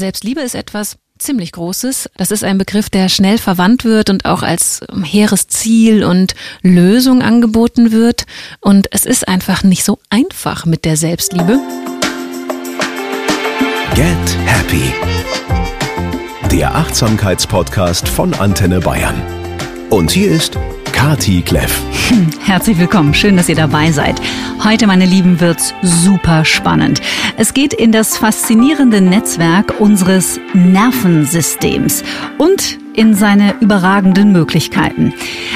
Selbstliebe ist etwas ziemlich Großes. Das ist ein Begriff, der schnell verwandt wird und auch als hehres Ziel und Lösung angeboten wird. Und es ist einfach nicht so einfach mit der Selbstliebe. Get Happy. Der Achtsamkeitspodcast von Antenne Bayern. Und hier ist Kati Kleff. Herzlich willkommen, schön, dass ihr dabei seid. Heute, meine Lieben, wird's super spannend. Es geht in das faszinierende Netzwerk unseres Nervensystems und in seine überragenden Möglichkeiten.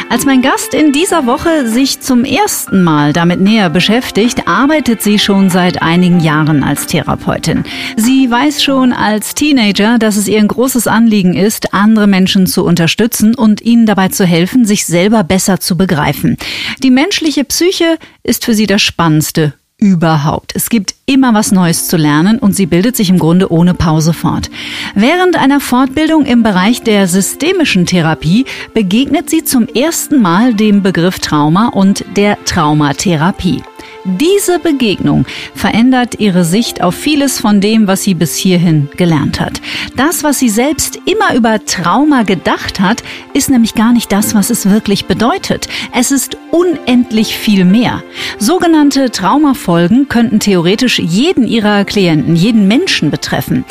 Als mein Gast in dieser Woche sich zum ersten Mal damit näher beschäftigt, arbeitet sie schon seit einigen Jahren als Therapeutin. Sie weiß schon als Teenager, dass es ihr ein großes Anliegen ist, andere Menschen zu unterstützen und ihnen dabei zu helfen, sich selber besser zu begreifen. Die menschliche Psyche ist für sie das Spannendste überhaupt. Es gibt immer was Neues zu lernen und sie bildet sich im Grunde ohne Pause fort. Während einer Fortbildung im Bereich der systemischen Therapie begegnet sie zum ersten Mal dem Begriff Trauma und der Traumatherapie. Diese Begegnung verändert ihre Sicht auf vieles von dem, was sie bis hierhin gelernt hat. Das, was sie selbst immer über Trauma gedacht hat, ist nämlich gar nicht das, was es wirklich bedeutet. Es ist unendlich viel mehr. Sogenannte Traumafolgen könnten theoretisch jeden ihrer Klienten, jeden Menschen betreffen.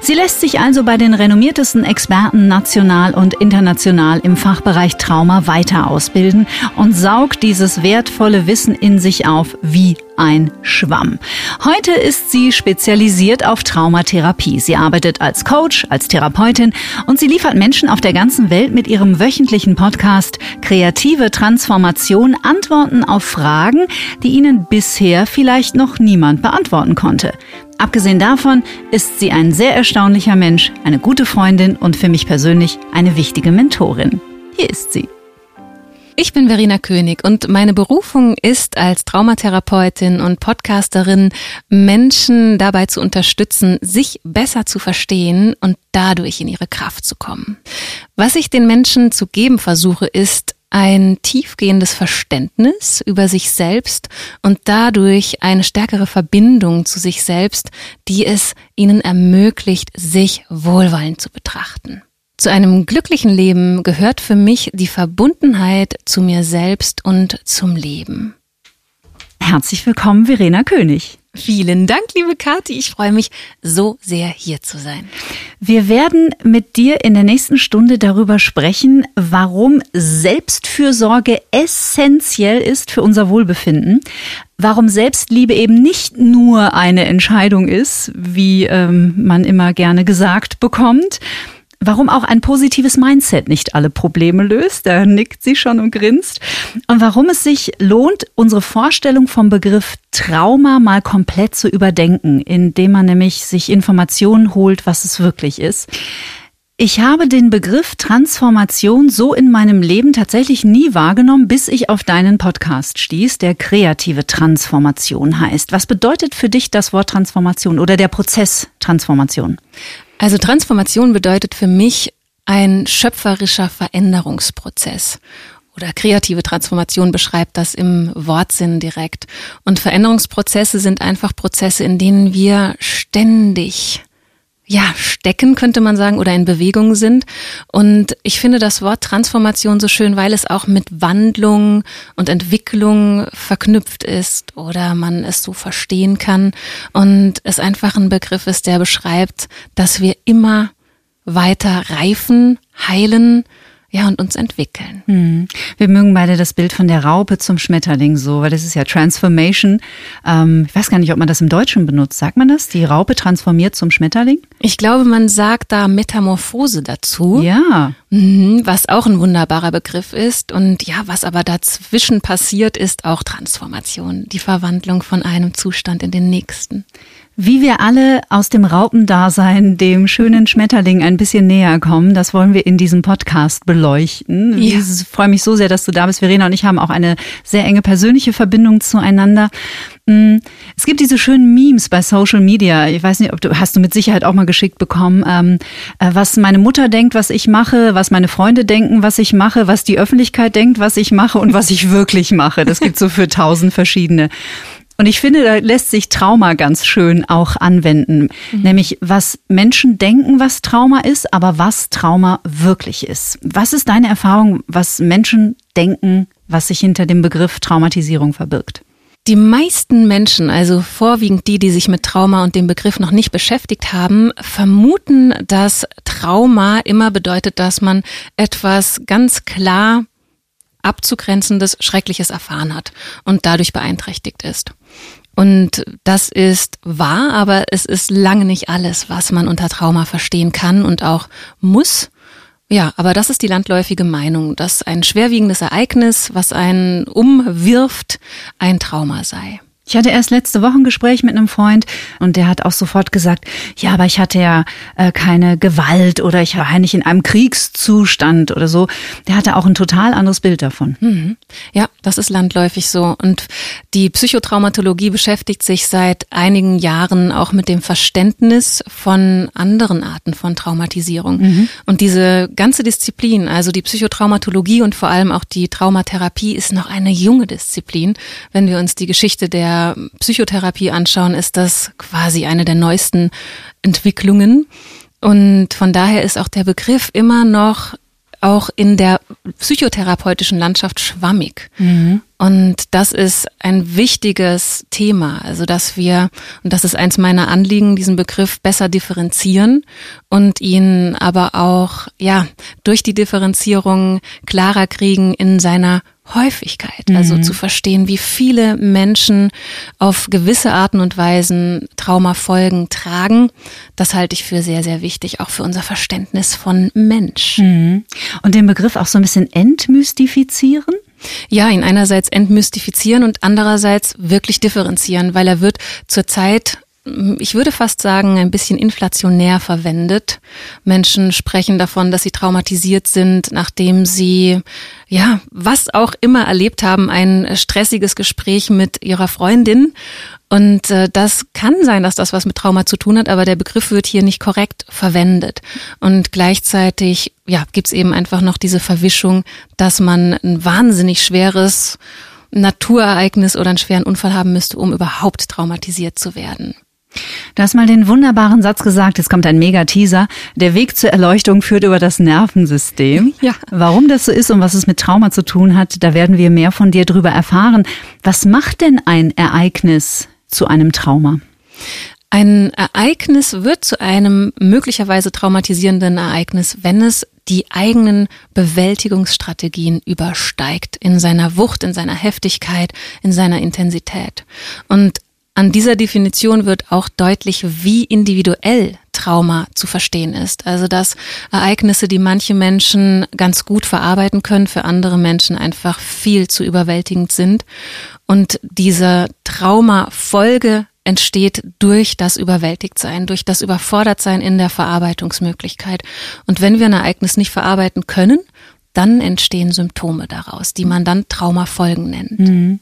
Sie lässt sich also bei den renommiertesten Experten national und international im Fachbereich Trauma weiter ausbilden und saugt dieses wertvolle Wissen in sich auf wie ein Schwamm. Heute ist sie spezialisiert auf Traumatherapie. Sie arbeitet als Coach, als Therapeutin und sie liefert Menschen auf der ganzen Welt mit ihrem wöchentlichen Podcast Kreative Transformation Antworten auf Fragen, die ihnen bisher vielleicht noch niemand beantworten konnte. Abgesehen davon ist sie ein sehr erstaunlicher Mensch, eine gute Freundin und für mich persönlich eine wichtige Mentorin. Hier ist sie. Ich bin Verena König und meine Berufung ist als Traumatherapeutin und Podcasterin, Menschen dabei zu unterstützen, sich besser zu verstehen und dadurch in ihre Kraft zu kommen. Was ich den Menschen zu geben versuche, ist ein tiefgehendes Verständnis über sich selbst und dadurch eine stärkere Verbindung zu sich selbst, die es ihnen ermöglicht, sich wohlwollend zu betrachten. Zu einem glücklichen Leben gehört für mich die Verbundenheit zu mir selbst und zum Leben. Herzlich willkommen, Verena König. Vielen Dank, liebe Kathi. Ich freue mich so sehr, hier zu sein. Wir werden mit dir in der nächsten Stunde darüber sprechen, warum Selbstfürsorge essentiell ist für unser Wohlbefinden. Warum Selbstliebe eben nicht nur eine Entscheidung ist, wie ähm, man immer gerne gesagt bekommt, warum auch ein positives Mindset nicht alle Probleme löst. Da nickt sie schon und grinst. Und warum es sich lohnt, unsere Vorstellung vom Begriff Trauma mal komplett zu überdenken, indem man nämlich sich Informationen holt, was es wirklich ist. Ich habe den Begriff Transformation so in meinem Leben tatsächlich nie wahrgenommen, bis ich auf deinen Podcast stieß, der kreative Transformation heißt. Was bedeutet für dich das Wort Transformation oder der Prozess Transformation? Also Transformation bedeutet für mich ein schöpferischer Veränderungsprozess. Oder kreative Transformation beschreibt das im Wortsinn direkt. Und Veränderungsprozesse sind einfach Prozesse, in denen wir ständig ja, stecken, könnte man sagen, oder in Bewegung sind. Und ich finde das Wort Transformation so schön, weil es auch mit Wandlung und Entwicklung verknüpft ist oder man es so verstehen kann und es einfach ein Begriff ist, der beschreibt, dass wir immer weiter reifen, heilen, ja, und uns entwickeln. Hm. Wir mögen beide das Bild von der Raupe zum Schmetterling so, weil das ist ja Transformation. Ähm, ich weiß gar nicht, ob man das im Deutschen benutzt. Sagt man das? Die Raupe transformiert zum Schmetterling? Ich glaube, man sagt da Metamorphose dazu. Ja. Mhm, was auch ein wunderbarer Begriff ist. Und ja, was aber dazwischen passiert, ist auch Transformation. Die Verwandlung von einem Zustand in den nächsten wie wir alle aus dem Raupendasein dem schönen Schmetterling ein bisschen näher kommen, das wollen wir in diesem Podcast beleuchten. Ja. Ich freue mich so sehr, dass du da bist. Verena und ich haben auch eine sehr enge persönliche Verbindung zueinander. Mm, es gibt diese schönen Memes bei Social Media. Ich weiß nicht, ob du hast du mit Sicherheit auch mal geschickt bekommen, ähm, äh, was meine Mutter denkt, was ich mache, was meine Freunde denken, was ich mache, was die Öffentlichkeit denkt, was ich mache und was ich wirklich mache. Das gibt so für tausend verschiedene. Und ich finde, da lässt sich Trauma ganz schön auch anwenden. Mhm. Nämlich, was Menschen denken, was Trauma ist, aber was Trauma wirklich ist. Was ist deine Erfahrung, was Menschen denken, was sich hinter dem Begriff Traumatisierung verbirgt? Die meisten Menschen, also vorwiegend die, die sich mit Trauma und dem Begriff noch nicht beschäftigt haben, vermuten, dass Trauma immer bedeutet, dass man etwas ganz klar abzugrenzendes, Schreckliches erfahren hat und dadurch beeinträchtigt ist. Und das ist wahr, aber es ist lange nicht alles, was man unter Trauma verstehen kann und auch muss. Ja, aber das ist die landläufige Meinung, dass ein schwerwiegendes Ereignis, was einen umwirft, ein Trauma sei. Ich hatte erst letzte Woche ein Gespräch mit einem Freund und der hat auch sofort gesagt, ja, aber ich hatte ja äh, keine Gewalt oder ich war ja nicht in einem Kriegszustand oder so. Der hatte auch ein total anderes Bild davon. Mhm. Ja, das ist landläufig so. Und die Psychotraumatologie beschäftigt sich seit einigen Jahren auch mit dem Verständnis von anderen Arten von Traumatisierung. Mhm. Und diese ganze Disziplin, also die Psychotraumatologie und vor allem auch die Traumatherapie ist noch eine junge Disziplin, wenn wir uns die Geschichte der Psychotherapie anschauen, ist das quasi eine der neuesten Entwicklungen. Und von daher ist auch der Begriff immer noch auch in der psychotherapeutischen Landschaft schwammig. Mhm. Und das ist ein wichtiges Thema, also dass wir, und das ist eins meiner Anliegen, diesen Begriff besser differenzieren und ihn aber auch, ja, durch die Differenzierung klarer kriegen in seiner Häufigkeit, also mhm. zu verstehen, wie viele Menschen auf gewisse Arten und Weisen Traumafolgen tragen, das halte ich für sehr, sehr wichtig, auch für unser Verständnis von Mensch. Mhm. Und den Begriff auch so ein bisschen entmystifizieren? Ja, ihn einerseits entmystifizieren und andererseits wirklich differenzieren, weil er wird zurzeit ich würde fast sagen, ein bisschen inflationär verwendet. Menschen sprechen davon, dass sie traumatisiert sind, nachdem sie, ja, was auch immer erlebt haben, ein stressiges Gespräch mit ihrer Freundin. Und äh, das kann sein, dass das was mit Trauma zu tun hat, aber der Begriff wird hier nicht korrekt verwendet. Und gleichzeitig, ja, gibt's eben einfach noch diese Verwischung, dass man ein wahnsinnig schweres Naturereignis oder einen schweren Unfall haben müsste, um überhaupt traumatisiert zu werden. Du hast mal den wunderbaren Satz gesagt, jetzt kommt ein Mega-Teaser. Der Weg zur Erleuchtung führt über das Nervensystem. Ja. Warum das so ist und was es mit Trauma zu tun hat, da werden wir mehr von dir drüber erfahren. Was macht denn ein Ereignis zu einem Trauma? Ein Ereignis wird zu einem möglicherweise traumatisierenden Ereignis, wenn es die eigenen Bewältigungsstrategien übersteigt in seiner Wucht, in seiner Heftigkeit, in seiner Intensität. Und an dieser Definition wird auch deutlich, wie individuell Trauma zu verstehen ist. Also dass Ereignisse, die manche Menschen ganz gut verarbeiten können, für andere Menschen einfach viel zu überwältigend sind. Und diese Traumafolge entsteht durch das Überwältigtsein, durch das Überfordertsein in der Verarbeitungsmöglichkeit. Und wenn wir ein Ereignis nicht verarbeiten können, dann entstehen Symptome daraus, die man dann Traumafolgen nennt. Mhm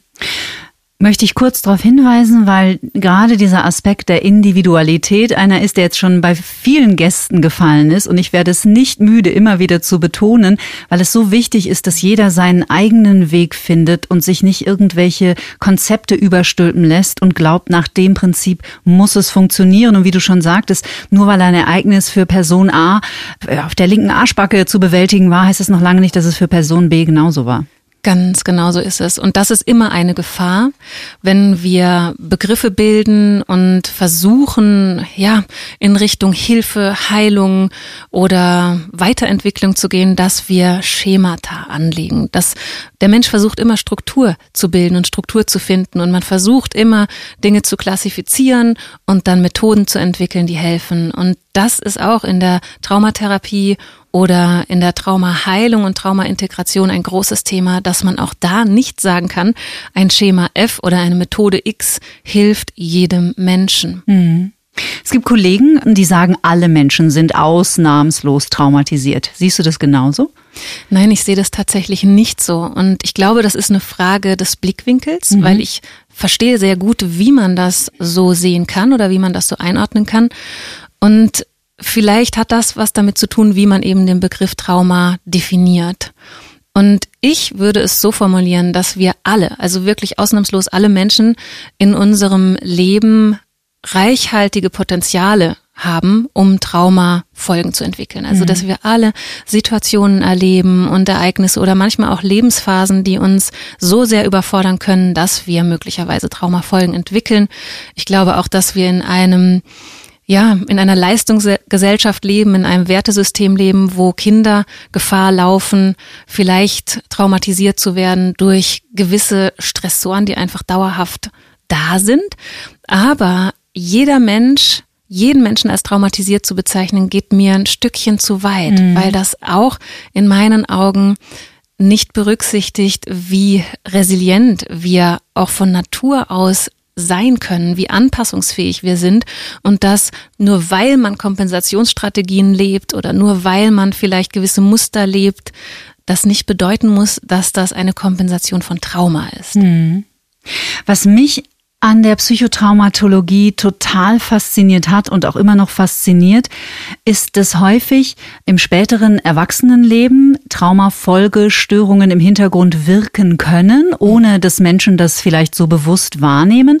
möchte ich kurz darauf hinweisen, weil gerade dieser Aspekt der Individualität einer ist, der jetzt schon bei vielen Gästen gefallen ist. Und ich werde es nicht müde, immer wieder zu betonen, weil es so wichtig ist, dass jeder seinen eigenen Weg findet und sich nicht irgendwelche Konzepte überstülpen lässt und glaubt, nach dem Prinzip muss es funktionieren. Und wie du schon sagtest, nur weil ein Ereignis für Person A auf der linken Arschbacke zu bewältigen war, heißt es noch lange nicht, dass es für Person B genauso war. Ganz genau so ist es. Und das ist immer eine Gefahr, wenn wir Begriffe bilden und versuchen, ja, in Richtung Hilfe, Heilung oder Weiterentwicklung zu gehen, dass wir Schemata anlegen. Dass der Mensch versucht immer Struktur zu bilden und Struktur zu finden und man versucht immer Dinge zu klassifizieren und dann Methoden zu entwickeln, die helfen. Und das ist auch in der Traumatherapie oder in der Traumaheilung und Traumaintegration ein großes Thema, dass man auch da nicht sagen kann, ein Schema F oder eine Methode X hilft jedem Menschen. Mhm. Es gibt Kollegen, die sagen, alle Menschen sind ausnahmslos traumatisiert. Siehst du das genauso? Nein, ich sehe das tatsächlich nicht so. Und ich glaube, das ist eine Frage des Blickwinkels, mhm. weil ich verstehe sehr gut, wie man das so sehen kann oder wie man das so einordnen kann. Und Vielleicht hat das was damit zu tun, wie man eben den Begriff Trauma definiert. Und ich würde es so formulieren, dass wir alle, also wirklich ausnahmslos alle Menschen in unserem Leben reichhaltige Potenziale haben, um Traumafolgen zu entwickeln. Also, dass mhm. wir alle Situationen erleben und Ereignisse oder manchmal auch Lebensphasen, die uns so sehr überfordern können, dass wir möglicherweise Traumafolgen entwickeln. Ich glaube auch, dass wir in einem ja, in einer Leistungsgesellschaft leben, in einem Wertesystem leben, wo Kinder Gefahr laufen, vielleicht traumatisiert zu werden durch gewisse Stressoren, die einfach dauerhaft da sind. Aber jeder Mensch jeden Menschen als traumatisiert zu bezeichnen, geht mir ein Stückchen zu weit, mhm. weil das auch in meinen Augen nicht berücksichtigt, wie resilient wir auch von Natur aus sein können, wie anpassungsfähig wir sind und dass nur weil man Kompensationsstrategien lebt oder nur weil man vielleicht gewisse Muster lebt, das nicht bedeuten muss, dass das eine Kompensation von Trauma ist. Mhm. Was mich an der Psychotraumatologie total fasziniert hat und auch immer noch fasziniert, ist, dass häufig im späteren Erwachsenenleben Traumafolgestörungen im Hintergrund wirken können, ohne dass Menschen das vielleicht so bewusst wahrnehmen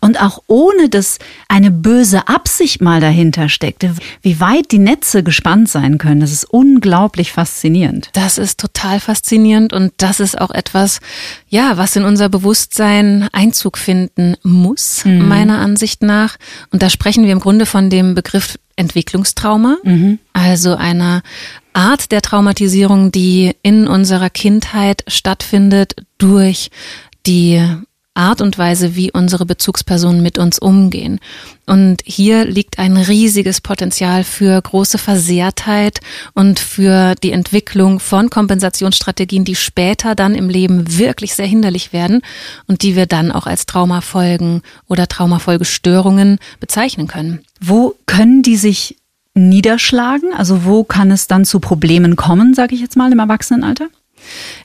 und auch ohne dass eine böse Absicht mal dahinter steckt. Wie weit die Netze gespannt sein können, das ist unglaublich faszinierend. Das ist total faszinierend und das ist auch etwas, ja, was in unser Bewusstsein Einzug finden muss, mhm. meiner Ansicht nach. Und da sprechen wir im Grunde von dem Begriff Entwicklungstrauma, mhm. also einer Art der Traumatisierung, die in unserer Kindheit stattfindet durch die Art und Weise, wie unsere Bezugspersonen mit uns umgehen. Und hier liegt ein riesiges Potenzial für große Versehrtheit und für die Entwicklung von Kompensationsstrategien, die später dann im Leben wirklich sehr hinderlich werden und die wir dann auch als Traumafolgen oder Traumafolgestörungen bezeichnen können. Wo können die sich niederschlagen? Also wo kann es dann zu Problemen kommen, sage ich jetzt mal, im Erwachsenenalter?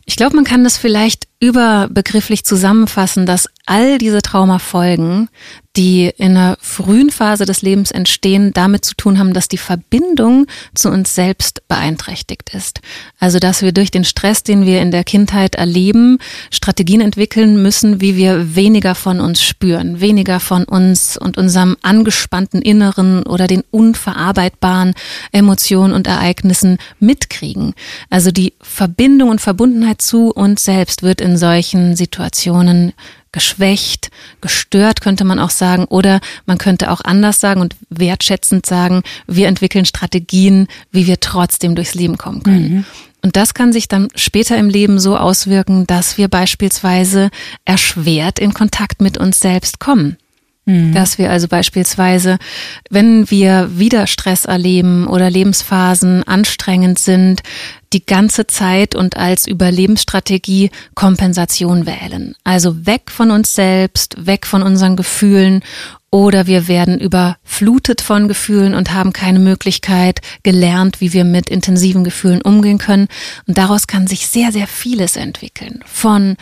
Ich glaube, man kann das vielleicht überbegrifflich zusammenfassen, dass all diese Traumafolgen, die in einer frühen Phase des Lebens entstehen, damit zu tun haben, dass die Verbindung zu uns selbst beeinträchtigt ist. Also, dass wir durch den Stress, den wir in der Kindheit erleben, Strategien entwickeln müssen, wie wir weniger von uns spüren, weniger von uns und unserem angespannten Inneren oder den unverarbeitbaren Emotionen und Ereignissen mitkriegen. Also die Verbindung und Verbundenheit zu uns selbst wird in solchen Situationen geschwächt, gestört könnte man auch sagen, oder man könnte auch anders sagen und wertschätzend sagen, wir entwickeln Strategien, wie wir trotzdem durchs Leben kommen können. Mhm. Und das kann sich dann später im Leben so auswirken, dass wir beispielsweise erschwert in Kontakt mit uns selbst kommen. Mhm. Dass wir also beispielsweise, wenn wir wieder Stress erleben oder Lebensphasen anstrengend sind, die ganze Zeit und als Überlebensstrategie Kompensation wählen. Also weg von uns selbst, weg von unseren Gefühlen oder wir werden überflutet von Gefühlen und haben keine Möglichkeit gelernt, wie wir mit intensiven Gefühlen umgehen können. Und daraus kann sich sehr, sehr vieles entwickeln. Von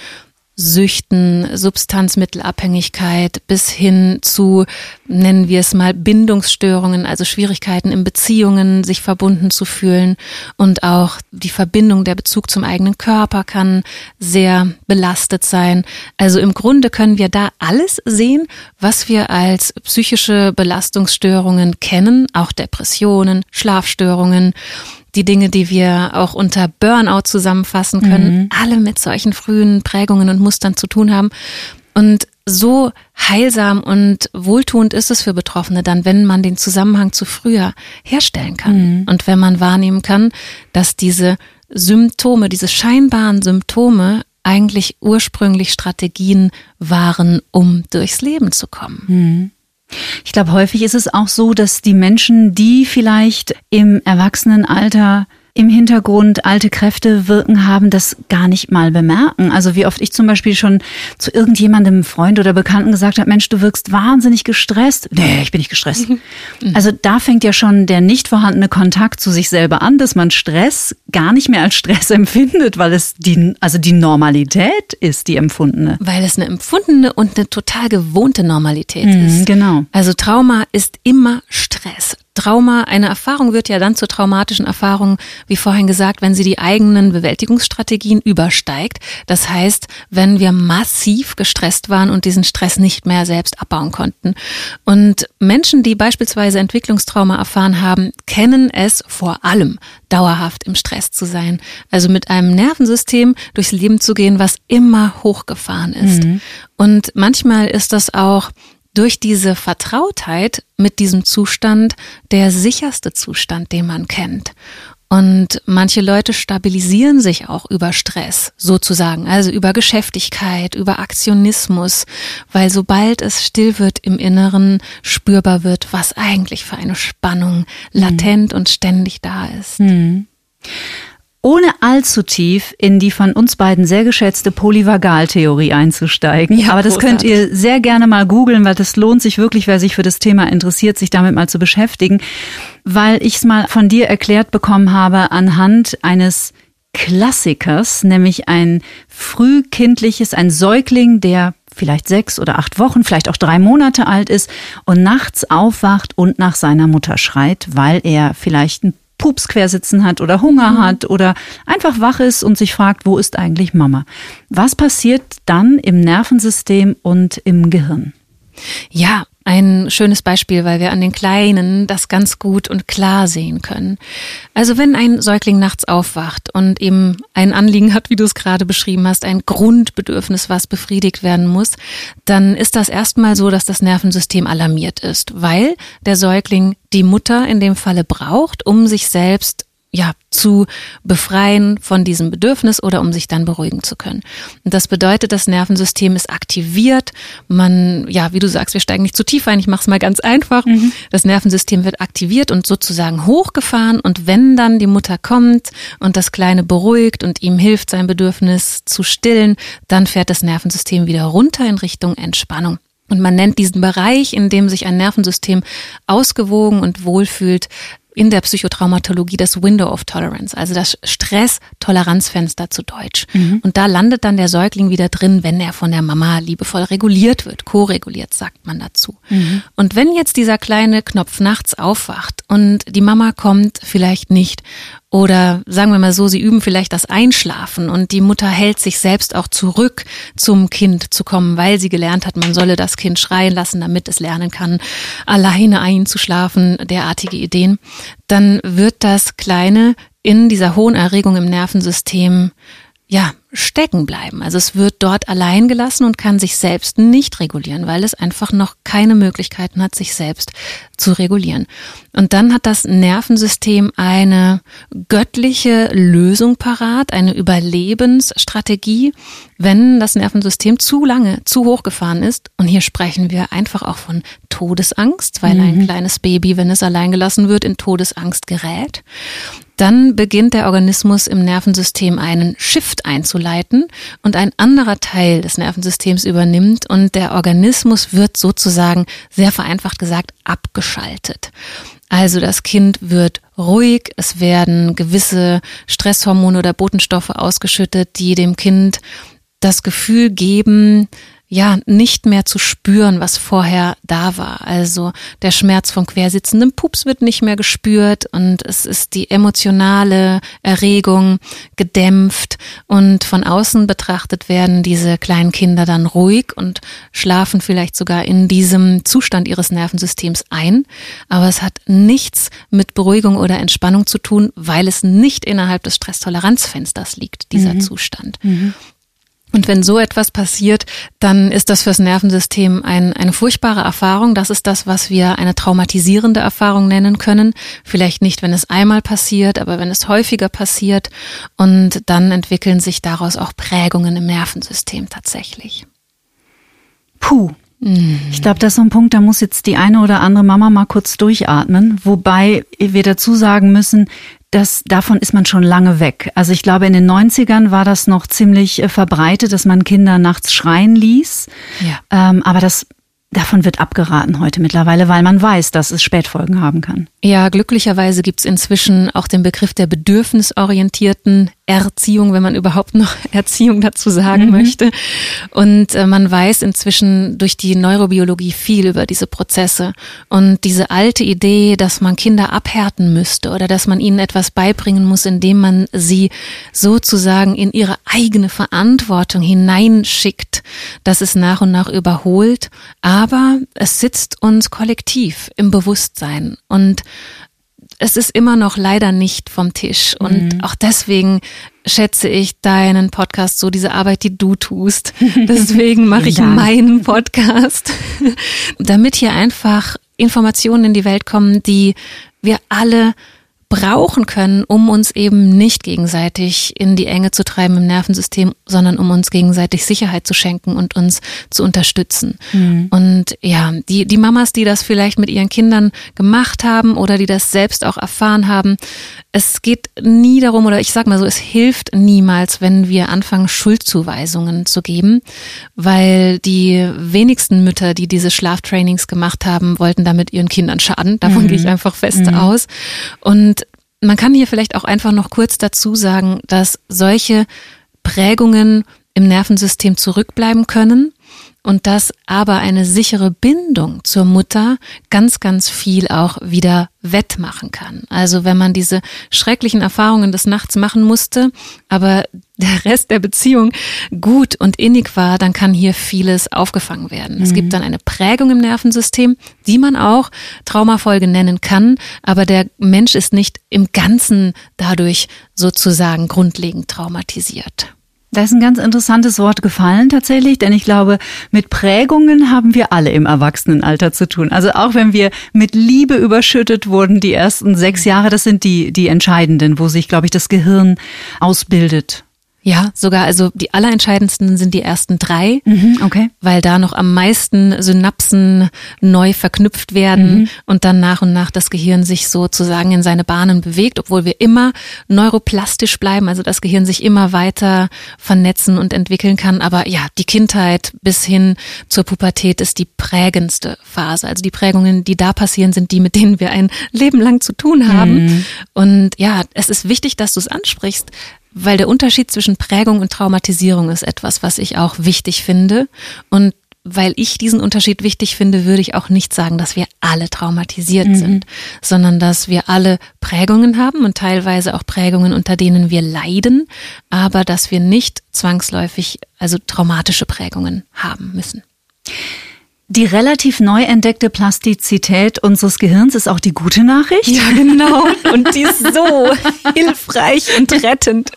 Süchten, Substanzmittelabhängigkeit bis hin zu, nennen wir es mal, Bindungsstörungen, also Schwierigkeiten in Beziehungen, sich verbunden zu fühlen. Und auch die Verbindung, der Bezug zum eigenen Körper kann sehr belastet sein. Also im Grunde können wir da alles sehen, was wir als psychische Belastungsstörungen kennen, auch Depressionen, Schlafstörungen die Dinge, die wir auch unter Burnout zusammenfassen können, mhm. alle mit solchen frühen Prägungen und Mustern zu tun haben. Und so heilsam und wohltuend ist es für Betroffene dann, wenn man den Zusammenhang zu früher herstellen kann. Mhm. Und wenn man wahrnehmen kann, dass diese Symptome, diese scheinbaren Symptome eigentlich ursprünglich Strategien waren, um durchs Leben zu kommen. Mhm. Ich glaube, häufig ist es auch so, dass die Menschen, die vielleicht im Erwachsenenalter im Hintergrund alte Kräfte wirken haben, das gar nicht mal bemerken. Also wie oft ich zum Beispiel schon zu irgendjemandem, Freund oder Bekannten gesagt habe, Mensch, du wirkst wahnsinnig gestresst. Nee, ich bin nicht gestresst. Also da fängt ja schon der nicht vorhandene Kontakt zu sich selber an, dass man Stress gar nicht mehr als Stress empfindet, weil es die, also die Normalität ist, die empfundene. Weil es eine empfundene und eine total gewohnte Normalität mhm, ist. Genau. Also Trauma ist immer Stress. Trauma, eine Erfahrung wird ja dann zur traumatischen Erfahrung, wie vorhin gesagt, wenn sie die eigenen Bewältigungsstrategien übersteigt. Das heißt, wenn wir massiv gestresst waren und diesen Stress nicht mehr selbst abbauen konnten. Und Menschen, die beispielsweise Entwicklungstrauma erfahren haben, kennen es vor allem, dauerhaft im Stress zu sein. Also mit einem Nervensystem durchs Leben zu gehen, was immer hochgefahren ist. Mhm. Und manchmal ist das auch durch diese Vertrautheit mit diesem Zustand der sicherste Zustand, den man kennt. Und manche Leute stabilisieren sich auch über Stress, sozusagen, also über Geschäftigkeit, über Aktionismus, weil sobald es still wird im Inneren, spürbar wird, was eigentlich für eine Spannung latent mhm. und ständig da ist. Mhm ohne allzu tief in die von uns beiden sehr geschätzte Polyvagaltheorie einzusteigen. Ja, Aber das großartig. könnt ihr sehr gerne mal googeln, weil das lohnt sich wirklich, wer sich für das Thema interessiert, sich damit mal zu beschäftigen, weil ich es mal von dir erklärt bekommen habe anhand eines Klassikers, nämlich ein frühkindliches, ein Säugling, der vielleicht sechs oder acht Wochen, vielleicht auch drei Monate alt ist und nachts aufwacht und nach seiner Mutter schreit, weil er vielleicht ein Pups quersitzen hat oder Hunger mhm. hat oder einfach wach ist und sich fragt, wo ist eigentlich Mama? Was passiert dann im Nervensystem und im Gehirn? Ja, ein schönes Beispiel, weil wir an den Kleinen das ganz gut und klar sehen können. Also wenn ein Säugling nachts aufwacht und eben ein Anliegen hat, wie du es gerade beschrieben hast, ein Grundbedürfnis, was befriedigt werden muss, dann ist das erstmal so, dass das Nervensystem alarmiert ist, weil der Säugling die Mutter in dem Falle braucht, um sich selbst ja, zu befreien von diesem Bedürfnis oder um sich dann beruhigen zu können. Und das bedeutet, das Nervensystem ist aktiviert. Man, ja, wie du sagst, wir steigen nicht zu tief ein. Ich mache es mal ganz einfach. Mhm. Das Nervensystem wird aktiviert und sozusagen hochgefahren. Und wenn dann die Mutter kommt und das Kleine beruhigt und ihm hilft, sein Bedürfnis zu stillen, dann fährt das Nervensystem wieder runter in Richtung Entspannung. Und man nennt diesen Bereich, in dem sich ein Nervensystem ausgewogen und wohlfühlt, in der Psychotraumatologie das Window of Tolerance, also das Stress-Toleranzfenster zu Deutsch. Mhm. Und da landet dann der Säugling wieder drin, wenn er von der Mama liebevoll reguliert wird, ko-reguliert, sagt man dazu. Mhm. Und wenn jetzt dieser kleine Knopf nachts aufwacht und die Mama kommt vielleicht nicht oder sagen wir mal so, sie üben vielleicht das Einschlafen und die Mutter hält sich selbst auch zurück, zum Kind zu kommen, weil sie gelernt hat, man solle das Kind schreien lassen, damit es lernen kann, alleine einzuschlafen, derartige Ideen. Dann wird das Kleine in dieser hohen Erregung im Nervensystem ja, stecken bleiben. Also es wird dort allein gelassen und kann sich selbst nicht regulieren, weil es einfach noch keine Möglichkeiten hat, sich selbst zu regulieren. Und dann hat das Nervensystem eine göttliche Lösung parat, eine Überlebensstrategie, wenn das Nervensystem zu lange, zu hoch gefahren ist. Und hier sprechen wir einfach auch von Todesangst, weil mhm. ein kleines Baby, wenn es allein gelassen wird, in Todesangst gerät. Dann beginnt der Organismus im Nervensystem einen Shift einzuleiten und ein anderer Teil des Nervensystems übernimmt und der Organismus wird sozusagen, sehr vereinfacht gesagt, abgeschaltet. Also das Kind wird ruhig, es werden gewisse Stresshormone oder Botenstoffe ausgeschüttet, die dem Kind das Gefühl geben, ja, nicht mehr zu spüren, was vorher da war. Also der Schmerz vom quersitzenden Pups wird nicht mehr gespürt und es ist die emotionale Erregung gedämpft und von außen betrachtet werden diese kleinen Kinder dann ruhig und schlafen vielleicht sogar in diesem Zustand ihres Nervensystems ein. Aber es hat nichts mit Beruhigung oder Entspannung zu tun, weil es nicht innerhalb des Stresstoleranzfensters liegt, dieser mhm. Zustand. Mhm. Und wenn so etwas passiert, dann ist das fürs Nervensystem ein, eine furchtbare Erfahrung. Das ist das, was wir eine traumatisierende Erfahrung nennen können. Vielleicht nicht, wenn es einmal passiert, aber wenn es häufiger passiert. Und dann entwickeln sich daraus auch Prägungen im Nervensystem tatsächlich. Puh. Ich glaube, das ist so ein Punkt, da muss jetzt die eine oder andere Mama mal kurz durchatmen. Wobei wir dazu sagen müssen, das, davon ist man schon lange weg. Also ich glaube, in den 90ern war das noch ziemlich äh, verbreitet, dass man Kinder nachts schreien ließ. Ja. Ähm, aber das Davon wird abgeraten heute mittlerweile, weil man weiß, dass es Spätfolgen haben kann. Ja, glücklicherweise gibt's inzwischen auch den Begriff der bedürfnisorientierten Erziehung, wenn man überhaupt noch Erziehung dazu sagen mhm. möchte. Und äh, man weiß inzwischen durch die Neurobiologie viel über diese Prozesse. Und diese alte Idee, dass man Kinder abhärten müsste oder dass man ihnen etwas beibringen muss, indem man sie sozusagen in ihre eigene Verantwortung hineinschickt, das ist nach und nach überholt. Aber es sitzt uns kollektiv im Bewusstsein. Und es ist immer noch leider nicht vom Tisch. Und mhm. auch deswegen schätze ich deinen Podcast so, diese Arbeit, die du tust. Deswegen mache ich meinen Podcast, damit hier einfach Informationen in die Welt kommen, die wir alle brauchen können, um uns eben nicht gegenseitig in die Enge zu treiben im Nervensystem, sondern um uns gegenseitig Sicherheit zu schenken und uns zu unterstützen. Mhm. Und ja, die, die Mamas, die das vielleicht mit ihren Kindern gemacht haben oder die das selbst auch erfahren haben, es geht nie darum, oder ich sag mal so, es hilft niemals, wenn wir anfangen, Schuldzuweisungen zu geben, weil die wenigsten Mütter, die diese Schlaftrainings gemacht haben, wollten damit ihren Kindern schaden. Davon mhm. gehe ich einfach fest mhm. aus. Und man kann hier vielleicht auch einfach noch kurz dazu sagen, dass solche Prägungen im Nervensystem zurückbleiben können und dass aber eine sichere Bindung zur Mutter ganz, ganz viel auch wieder wettmachen kann. Also wenn man diese schrecklichen Erfahrungen des Nachts machen musste, aber der Rest der Beziehung gut und innig war, dann kann hier vieles aufgefangen werden. Mhm. Es gibt mhm. dann eine Prägung im Nervensystem, die man auch Traumafolge nennen kann, aber der Mensch ist nicht im Ganzen dadurch sozusagen grundlegend traumatisiert. Da ist ein ganz interessantes Wort gefallen tatsächlich, denn ich glaube, mit Prägungen haben wir alle im Erwachsenenalter zu tun. Also auch wenn wir mit Liebe überschüttet wurden, die ersten sechs Jahre, das sind die, die entscheidenden, wo sich, glaube ich, das Gehirn ausbildet. Ja, sogar, also die allerentscheidendsten sind die ersten drei, mhm, okay. weil da noch am meisten Synapsen neu verknüpft werden mhm. und dann nach und nach das Gehirn sich sozusagen in seine Bahnen bewegt, obwohl wir immer neuroplastisch bleiben, also das Gehirn sich immer weiter vernetzen und entwickeln kann. Aber ja, die Kindheit bis hin zur Pubertät ist die prägendste Phase. Also die Prägungen, die da passieren, sind die, mit denen wir ein Leben lang zu tun haben. Mhm. Und ja, es ist wichtig, dass du es ansprichst, weil der Unterschied zwischen Prägung und Traumatisierung ist etwas, was ich auch wichtig finde. Und weil ich diesen Unterschied wichtig finde, würde ich auch nicht sagen, dass wir alle traumatisiert mhm. sind, sondern dass wir alle Prägungen haben und teilweise auch Prägungen, unter denen wir leiden, aber dass wir nicht zwangsläufig, also traumatische Prägungen haben müssen. Die relativ neu entdeckte Plastizität unseres Gehirns ist auch die gute Nachricht. Ja, genau. Und die ist so hilfreich und rettend.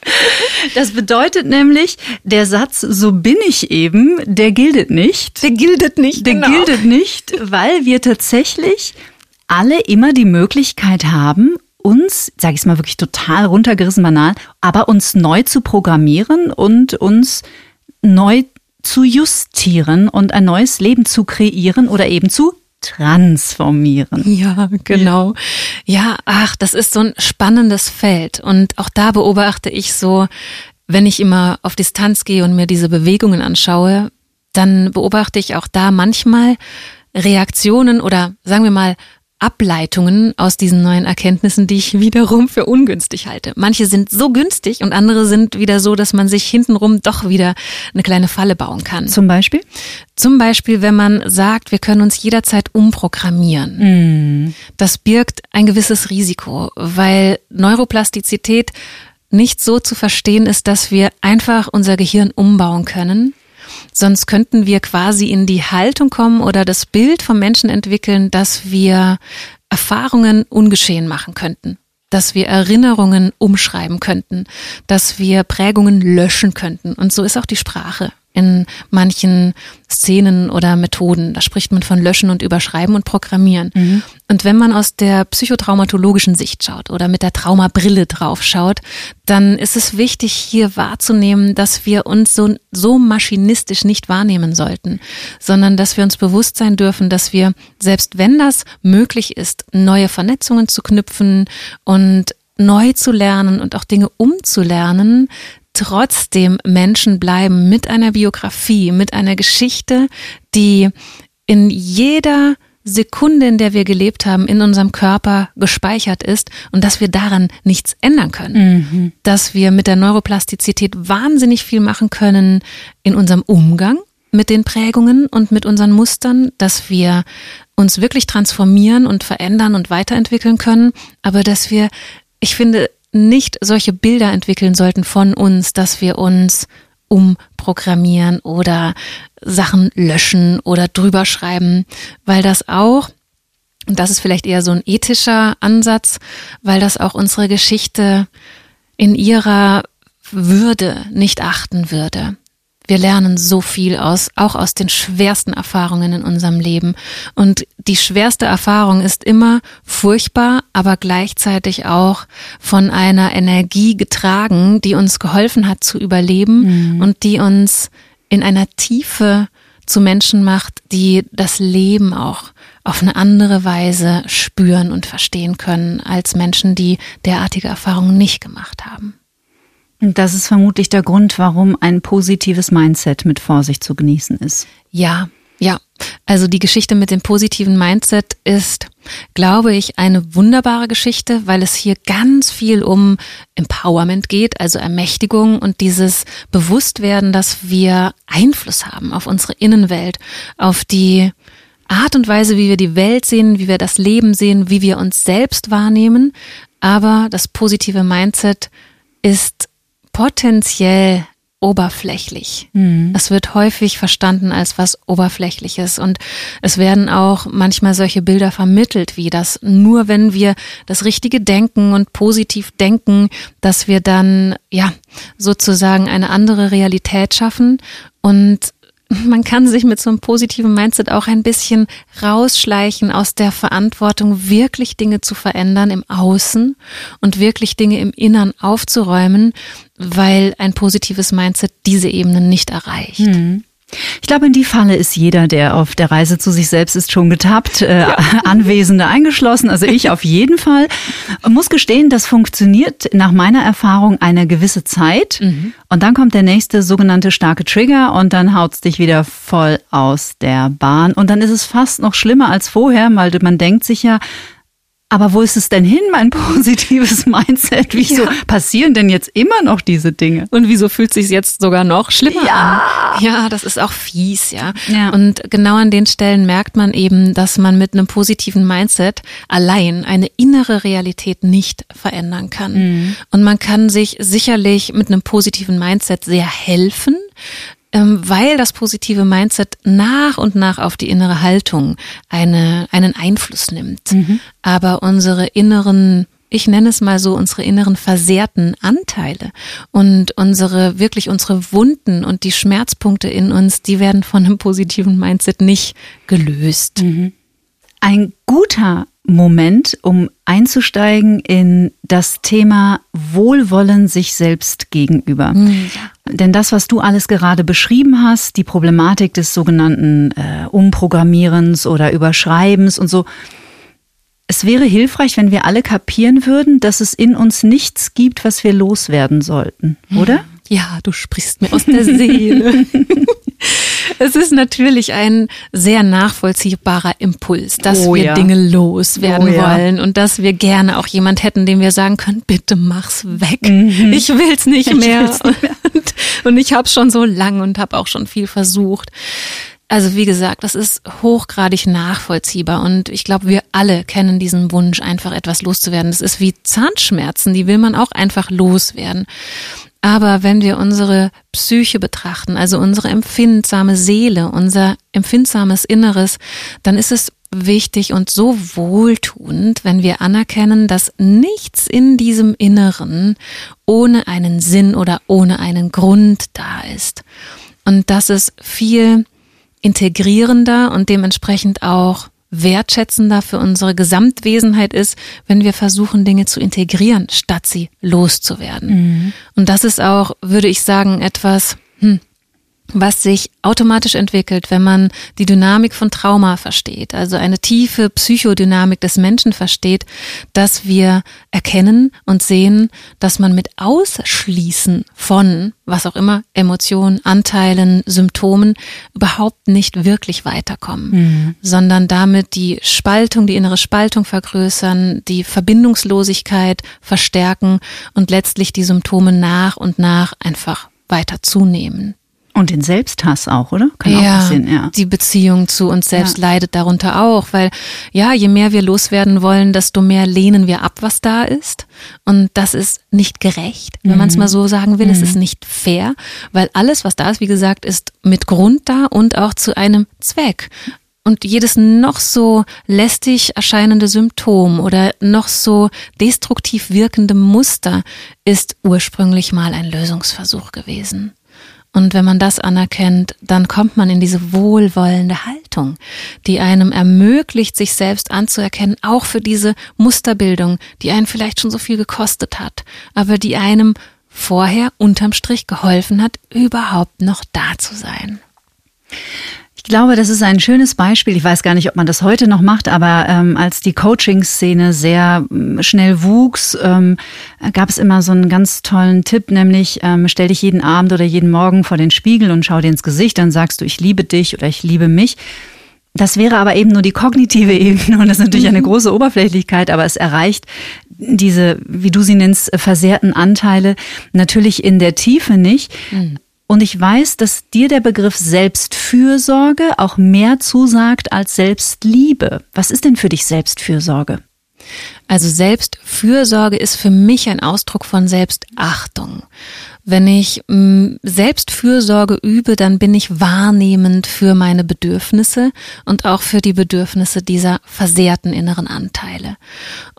Das bedeutet nämlich, der Satz, so bin ich eben, der giltet nicht. Der giltet nicht. Der genau. giltet nicht, weil wir tatsächlich alle immer die Möglichkeit haben, uns, sage ich es mal wirklich total runtergerissen banal, aber uns neu zu programmieren und uns neu zu justieren und ein neues Leben zu kreieren oder eben zu transformieren. Ja, genau. Ja, ach, das ist so ein spannendes Feld. Und auch da beobachte ich so, wenn ich immer auf Distanz gehe und mir diese Bewegungen anschaue, dann beobachte ich auch da manchmal Reaktionen oder sagen wir mal Ableitungen aus diesen neuen Erkenntnissen, die ich wiederum für ungünstig halte. Manche sind so günstig und andere sind wieder so, dass man sich hintenrum doch wieder eine kleine Falle bauen kann. Zum Beispiel? Zum Beispiel, wenn man sagt, wir können uns jederzeit umprogrammieren. Mm. Das birgt ein gewisses Risiko, weil Neuroplastizität nicht so zu verstehen ist, dass wir einfach unser Gehirn umbauen können, Sonst könnten wir quasi in die Haltung kommen oder das Bild vom Menschen entwickeln, dass wir Erfahrungen ungeschehen machen könnten dass wir Erinnerungen umschreiben könnten, dass wir Prägungen löschen könnten. Und so ist auch die Sprache in manchen Szenen oder Methoden. Da spricht man von Löschen und Überschreiben und Programmieren. Mhm. Und wenn man aus der psychotraumatologischen Sicht schaut oder mit der Traumabrille drauf schaut, dann ist es wichtig, hier wahrzunehmen, dass wir uns so, so maschinistisch nicht wahrnehmen sollten, sondern dass wir uns bewusst sein dürfen, dass wir, selbst wenn das möglich ist, neue Vernetzungen zu knüpfen und neu zu lernen und auch Dinge umzulernen, trotzdem Menschen bleiben mit einer Biografie, mit einer Geschichte, die in jeder Sekunde, in der wir gelebt haben, in unserem Körper gespeichert ist und dass wir daran nichts ändern können. Mhm. Dass wir mit der Neuroplastizität wahnsinnig viel machen können in unserem Umgang mit den Prägungen und mit unseren Mustern, dass wir uns wirklich transformieren und verändern und weiterentwickeln können, aber dass wir, ich finde, nicht solche Bilder entwickeln sollten von uns, dass wir uns umprogrammieren oder Sachen löschen oder drüber schreiben, weil das auch, und das ist vielleicht eher so ein ethischer Ansatz, weil das auch unsere Geschichte in ihrer Würde nicht achten würde. Wir lernen so viel aus, auch aus den schwersten Erfahrungen in unserem Leben. Und die schwerste Erfahrung ist immer furchtbar, aber gleichzeitig auch von einer Energie getragen, die uns geholfen hat zu überleben mhm. und die uns in einer Tiefe zu Menschen macht, die das Leben auch auf eine andere Weise spüren und verstehen können als Menschen, die derartige Erfahrungen nicht gemacht haben. Das ist vermutlich der Grund, warum ein positives Mindset mit Vorsicht zu genießen ist. Ja, ja. Also die Geschichte mit dem positiven Mindset ist, glaube ich, eine wunderbare Geschichte, weil es hier ganz viel um Empowerment geht, also Ermächtigung und dieses Bewusstwerden, dass wir Einfluss haben auf unsere Innenwelt, auf die Art und Weise, wie wir die Welt sehen, wie wir das Leben sehen, wie wir uns selbst wahrnehmen. Aber das positive Mindset ist potenziell oberflächlich. Mhm. Es wird häufig verstanden als was Oberflächliches und es werden auch manchmal solche Bilder vermittelt, wie das nur wenn wir das Richtige denken und positiv denken, dass wir dann ja sozusagen eine andere Realität schaffen und man kann sich mit so einem positiven Mindset auch ein bisschen rausschleichen aus der Verantwortung, wirklich Dinge zu verändern im Außen und wirklich Dinge im Innern aufzuräumen, weil ein positives Mindset diese Ebenen nicht erreicht. Mhm. Ich glaube, in die Falle ist jeder, der auf der Reise zu sich selbst ist, schon getappt, äh, ja. Anwesende eingeschlossen, also ich auf jeden Fall. Muss gestehen, das funktioniert nach meiner Erfahrung eine gewisse Zeit mhm. und dann kommt der nächste sogenannte starke Trigger und dann haut's dich wieder voll aus der Bahn und dann ist es fast noch schlimmer als vorher, weil man denkt sich ja, aber wo ist es denn hin, mein positives Mindset? Wieso ja. passieren denn jetzt immer noch diese Dinge? Und wieso fühlt sich jetzt sogar noch schlimmer ja. an? Ja, das ist auch fies, ja. ja. Und genau an den Stellen merkt man eben, dass man mit einem positiven Mindset allein eine innere Realität nicht verändern kann. Mhm. Und man kann sich sicherlich mit einem positiven Mindset sehr helfen, weil das positive Mindset nach und nach auf die innere Haltung eine, einen Einfluss nimmt. Mhm. Aber unsere inneren ich nenne es mal so, unsere inneren versehrten Anteile und unsere, wirklich unsere Wunden und die Schmerzpunkte in uns, die werden von einem positiven Mindset nicht gelöst. Mhm. Ein guter Moment, um einzusteigen in das Thema Wohlwollen sich selbst gegenüber. Mhm. Denn das, was du alles gerade beschrieben hast, die Problematik des sogenannten äh, Umprogrammierens oder Überschreibens und so, es wäre hilfreich, wenn wir alle kapieren würden, dass es in uns nichts gibt, was wir loswerden sollten, oder? Ja, du sprichst mir aus der Seele. es ist natürlich ein sehr nachvollziehbarer Impuls, dass oh, wir ja. Dinge loswerden oh, ja. wollen und dass wir gerne auch jemand hätten, dem wir sagen können, bitte mach's weg. Mhm. Ich will's nicht mehr. Ich will's nicht mehr. Und, und ich habe schon so lang und habe auch schon viel versucht. Also wie gesagt, das ist hochgradig nachvollziehbar und ich glaube, wir alle kennen diesen Wunsch, einfach etwas loszuwerden. Das ist wie Zahnschmerzen, die will man auch einfach loswerden. Aber wenn wir unsere Psyche betrachten, also unsere empfindsame Seele, unser empfindsames Inneres, dann ist es wichtig und so wohltuend, wenn wir anerkennen, dass nichts in diesem Inneren ohne einen Sinn oder ohne einen Grund da ist. Und dass es viel integrierender und dementsprechend auch wertschätzender für unsere Gesamtwesenheit ist, wenn wir versuchen, Dinge zu integrieren, statt sie loszuwerden. Mhm. Und das ist auch, würde ich sagen, etwas, hm, was sich automatisch entwickelt, wenn man die Dynamik von Trauma versteht, also eine tiefe Psychodynamik des Menschen versteht, dass wir erkennen und sehen, dass man mit Ausschließen von, was auch immer, Emotionen, Anteilen, Symptomen überhaupt nicht wirklich weiterkommen, mhm. sondern damit die Spaltung, die innere Spaltung vergrößern, die Verbindungslosigkeit verstärken und letztlich die Symptome nach und nach einfach weiter zunehmen. Und den Selbsthass auch, oder? Kann ja, auch passieren, ja. Die Beziehung zu uns selbst ja. leidet darunter auch, weil ja, je mehr wir loswerden wollen, desto mehr lehnen wir ab, was da ist. Und das ist nicht gerecht, wenn mhm. man es mal so sagen will. Mhm. Es ist nicht fair, weil alles, was da ist, wie gesagt, ist mit Grund da und auch zu einem Zweck. Und jedes noch so lästig erscheinende Symptom oder noch so destruktiv wirkende Muster ist ursprünglich mal ein Lösungsversuch gewesen. Und wenn man das anerkennt, dann kommt man in diese wohlwollende Haltung, die einem ermöglicht, sich selbst anzuerkennen, auch für diese Musterbildung, die einen vielleicht schon so viel gekostet hat, aber die einem vorher unterm Strich geholfen hat, überhaupt noch da zu sein. Ich glaube, das ist ein schönes Beispiel. Ich weiß gar nicht, ob man das heute noch macht, aber ähm, als die Coaching-Szene sehr ähm, schnell wuchs, ähm, gab es immer so einen ganz tollen Tipp, nämlich ähm, stell dich jeden Abend oder jeden Morgen vor den Spiegel und schau dir ins Gesicht, dann sagst du, ich liebe dich oder ich liebe mich. Das wäre aber eben nur die kognitive Ebene und das ist natürlich eine mhm. große Oberflächlichkeit, aber es erreicht diese, wie du sie nennst, versehrten Anteile natürlich in der Tiefe nicht. Mhm. Und ich weiß, dass dir der Begriff Selbstfürsorge auch mehr zusagt als Selbstliebe. Was ist denn für dich Selbstfürsorge? Also Selbstfürsorge ist für mich ein Ausdruck von Selbstachtung. Wenn ich mm, Selbstfürsorge übe, dann bin ich wahrnehmend für meine Bedürfnisse und auch für die Bedürfnisse dieser versehrten inneren Anteile.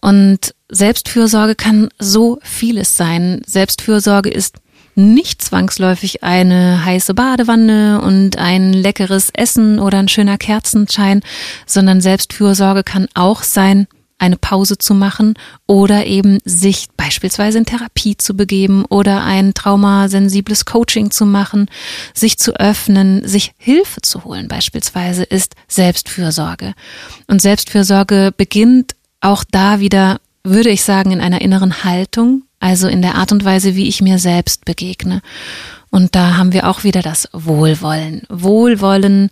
Und Selbstfürsorge kann so vieles sein. Selbstfürsorge ist nicht zwangsläufig eine heiße Badewanne und ein leckeres Essen oder ein schöner Kerzenschein, sondern Selbstfürsorge kann auch sein, eine Pause zu machen oder eben sich beispielsweise in Therapie zu begeben oder ein traumasensibles Coaching zu machen, sich zu öffnen, sich Hilfe zu holen beispielsweise ist Selbstfürsorge. Und Selbstfürsorge beginnt auch da wieder, würde ich sagen, in einer inneren Haltung, also in der Art und Weise, wie ich mir selbst begegne. Und da haben wir auch wieder das Wohlwollen. Wohlwollen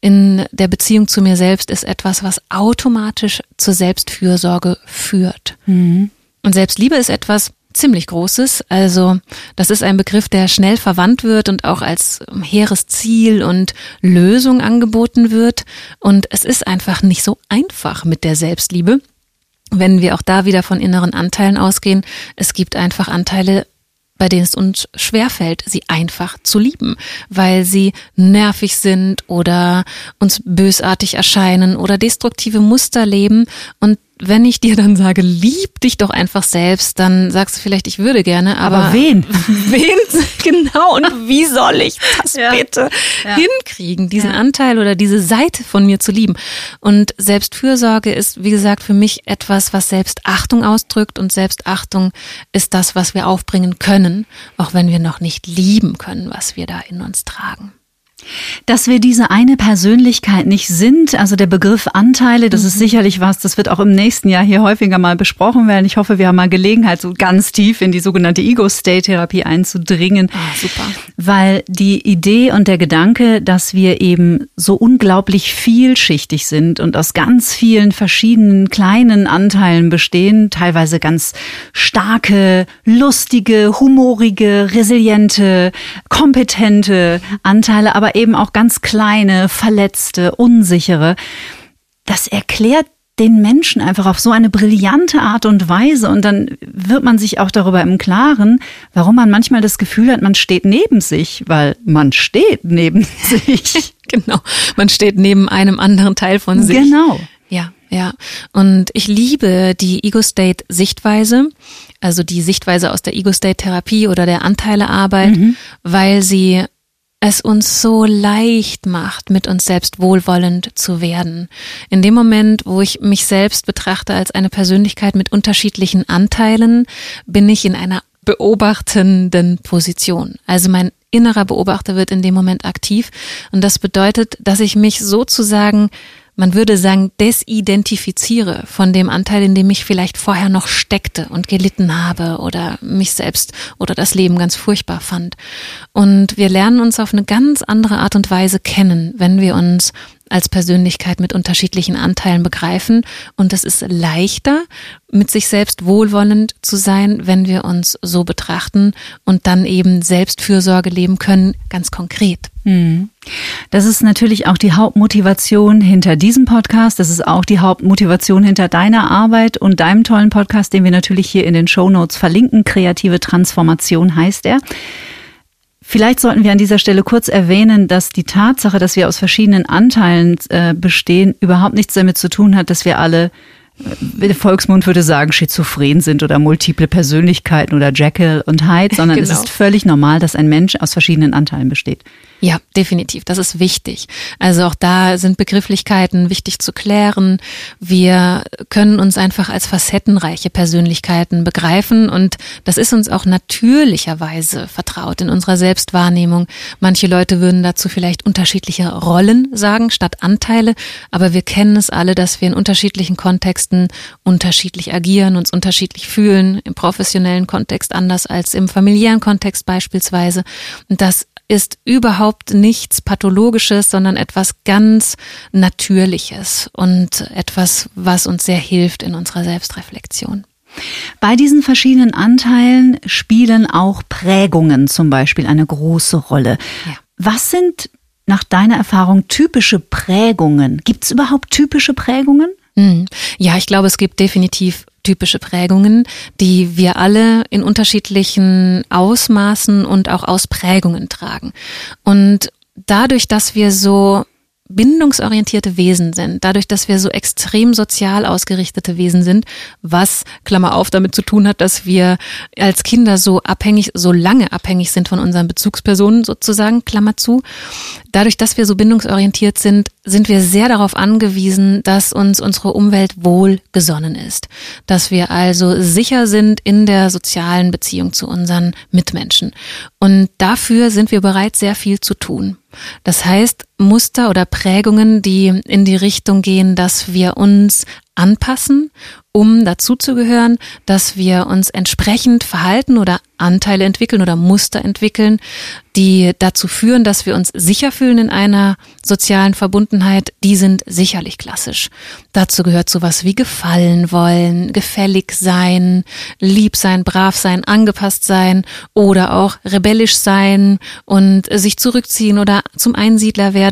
in der Beziehung zu mir selbst ist etwas, was automatisch zur Selbstfürsorge führt. Mhm. Und Selbstliebe ist etwas ziemlich Großes. Also das ist ein Begriff, der schnell verwandt wird und auch als hehres Ziel und Lösung angeboten wird. Und es ist einfach nicht so einfach mit der Selbstliebe wenn wir auch da wieder von inneren Anteilen ausgehen, es gibt einfach Anteile, bei denen es uns schwerfällt, sie einfach zu lieben, weil sie nervig sind oder uns bösartig erscheinen oder destruktive Muster leben. Und wenn ich dir dann sage, lieb dich doch einfach selbst, dann sagst du vielleicht, ich würde gerne, aber, aber wen? wen? Genau. Und wie soll ich das ja. bitte ja. hinkriegen, diesen ja. Anteil oder diese Seite von mir zu lieben? Und Selbstfürsorge ist, wie gesagt, für mich etwas, was Selbstachtung ausdrückt und Selbstachtung ist das, was wir aufbringen können, auch wenn wir noch nicht lieben können, was wir da in uns tragen. Dass wir diese eine Persönlichkeit nicht sind, also der Begriff Anteile, das mhm. ist sicherlich was, das wird auch im nächsten Jahr hier häufiger mal besprochen werden. Ich hoffe, wir haben mal Gelegenheit, so ganz tief in die sogenannte Ego-State-Therapie einzudringen. Ah, super. Weil die Idee und der Gedanke, dass wir eben so unglaublich vielschichtig sind und aus ganz vielen verschiedenen kleinen Anteilen bestehen, teilweise ganz starke, lustige, humorige, resiliente, kompetente Anteile, aber eben auch ganz kleine, verletzte, unsichere. Das erklärt den Menschen einfach auf so eine brillante Art und Weise und dann wird man sich auch darüber im Klaren, warum man manchmal das Gefühl hat, man steht neben sich, weil man steht neben sich. genau, man steht neben einem anderen Teil von sich. Genau. Ja, ja. Und ich liebe die Ego-State-Sichtweise, also die Sichtweise aus der Ego-State-Therapie oder der Anteilearbeit, mhm. weil sie es uns so leicht macht, mit uns selbst wohlwollend zu werden. In dem Moment, wo ich mich selbst betrachte als eine Persönlichkeit mit unterschiedlichen Anteilen, bin ich in einer beobachtenden Position. Also mein innerer Beobachter wird in dem Moment aktiv. Und das bedeutet, dass ich mich sozusagen man würde sagen, desidentifiziere von dem Anteil, in dem ich vielleicht vorher noch steckte und gelitten habe oder mich selbst oder das Leben ganz furchtbar fand. Und wir lernen uns auf eine ganz andere Art und Weise kennen, wenn wir uns als Persönlichkeit mit unterschiedlichen Anteilen begreifen. Und es ist leichter, mit sich selbst wohlwollend zu sein, wenn wir uns so betrachten und dann eben Selbstfürsorge leben können, ganz konkret. Hm. Das ist natürlich auch die Hauptmotivation hinter diesem Podcast. Das ist auch die Hauptmotivation hinter deiner Arbeit und deinem tollen Podcast, den wir natürlich hier in den Show Notes verlinken. Kreative Transformation heißt er. Vielleicht sollten wir an dieser Stelle kurz erwähnen, dass die Tatsache, dass wir aus verschiedenen Anteilen äh, bestehen, überhaupt nichts damit zu tun hat, dass wir alle der Volksmund würde sagen, schizophren sind oder multiple Persönlichkeiten oder Jekyll und Hyde, sondern genau. es ist völlig normal, dass ein Mensch aus verschiedenen Anteilen besteht. Ja, definitiv. Das ist wichtig. Also auch da sind Begrifflichkeiten wichtig zu klären. Wir können uns einfach als facettenreiche Persönlichkeiten begreifen und das ist uns auch natürlicherweise vertraut in unserer Selbstwahrnehmung. Manche Leute würden dazu vielleicht unterschiedliche Rollen sagen statt Anteile, aber wir kennen es alle, dass wir in unterschiedlichen Kontexten unterschiedlich agieren, uns unterschiedlich fühlen, im professionellen Kontext anders als im familiären Kontext beispielsweise. Und das ist überhaupt nichts Pathologisches, sondern etwas ganz Natürliches und etwas, was uns sehr hilft in unserer Selbstreflexion. Bei diesen verschiedenen Anteilen spielen auch Prägungen zum Beispiel eine große Rolle. Ja. Was sind nach deiner Erfahrung typische Prägungen? Gibt es überhaupt typische Prägungen? Hm. Ja, ich glaube, es gibt definitiv typische Prägungen, die wir alle in unterschiedlichen Ausmaßen und auch Ausprägungen tragen. Und dadurch, dass wir so bindungsorientierte Wesen sind, dadurch, dass wir so extrem sozial ausgerichtete Wesen sind, was, Klammer auf, damit zu tun hat, dass wir als Kinder so abhängig, so lange abhängig sind von unseren Bezugspersonen sozusagen, Klammer zu. Dadurch, dass wir so bindungsorientiert sind, sind wir sehr darauf angewiesen, dass uns unsere Umwelt wohl gesonnen ist, dass wir also sicher sind in der sozialen Beziehung zu unseren Mitmenschen. Und dafür sind wir bereit, sehr viel zu tun. Das heißt, Muster oder Prägungen, die in die Richtung gehen, dass wir uns anpassen, um dazuzugehören, dass wir uns entsprechend verhalten oder Anteile entwickeln oder Muster entwickeln, die dazu führen, dass wir uns sicher fühlen in einer sozialen Verbundenheit, die sind sicherlich klassisch. Dazu gehört sowas wie gefallen wollen, gefällig sein, lieb sein, brav sein, angepasst sein oder auch rebellisch sein und sich zurückziehen oder zum Einsiedler werden.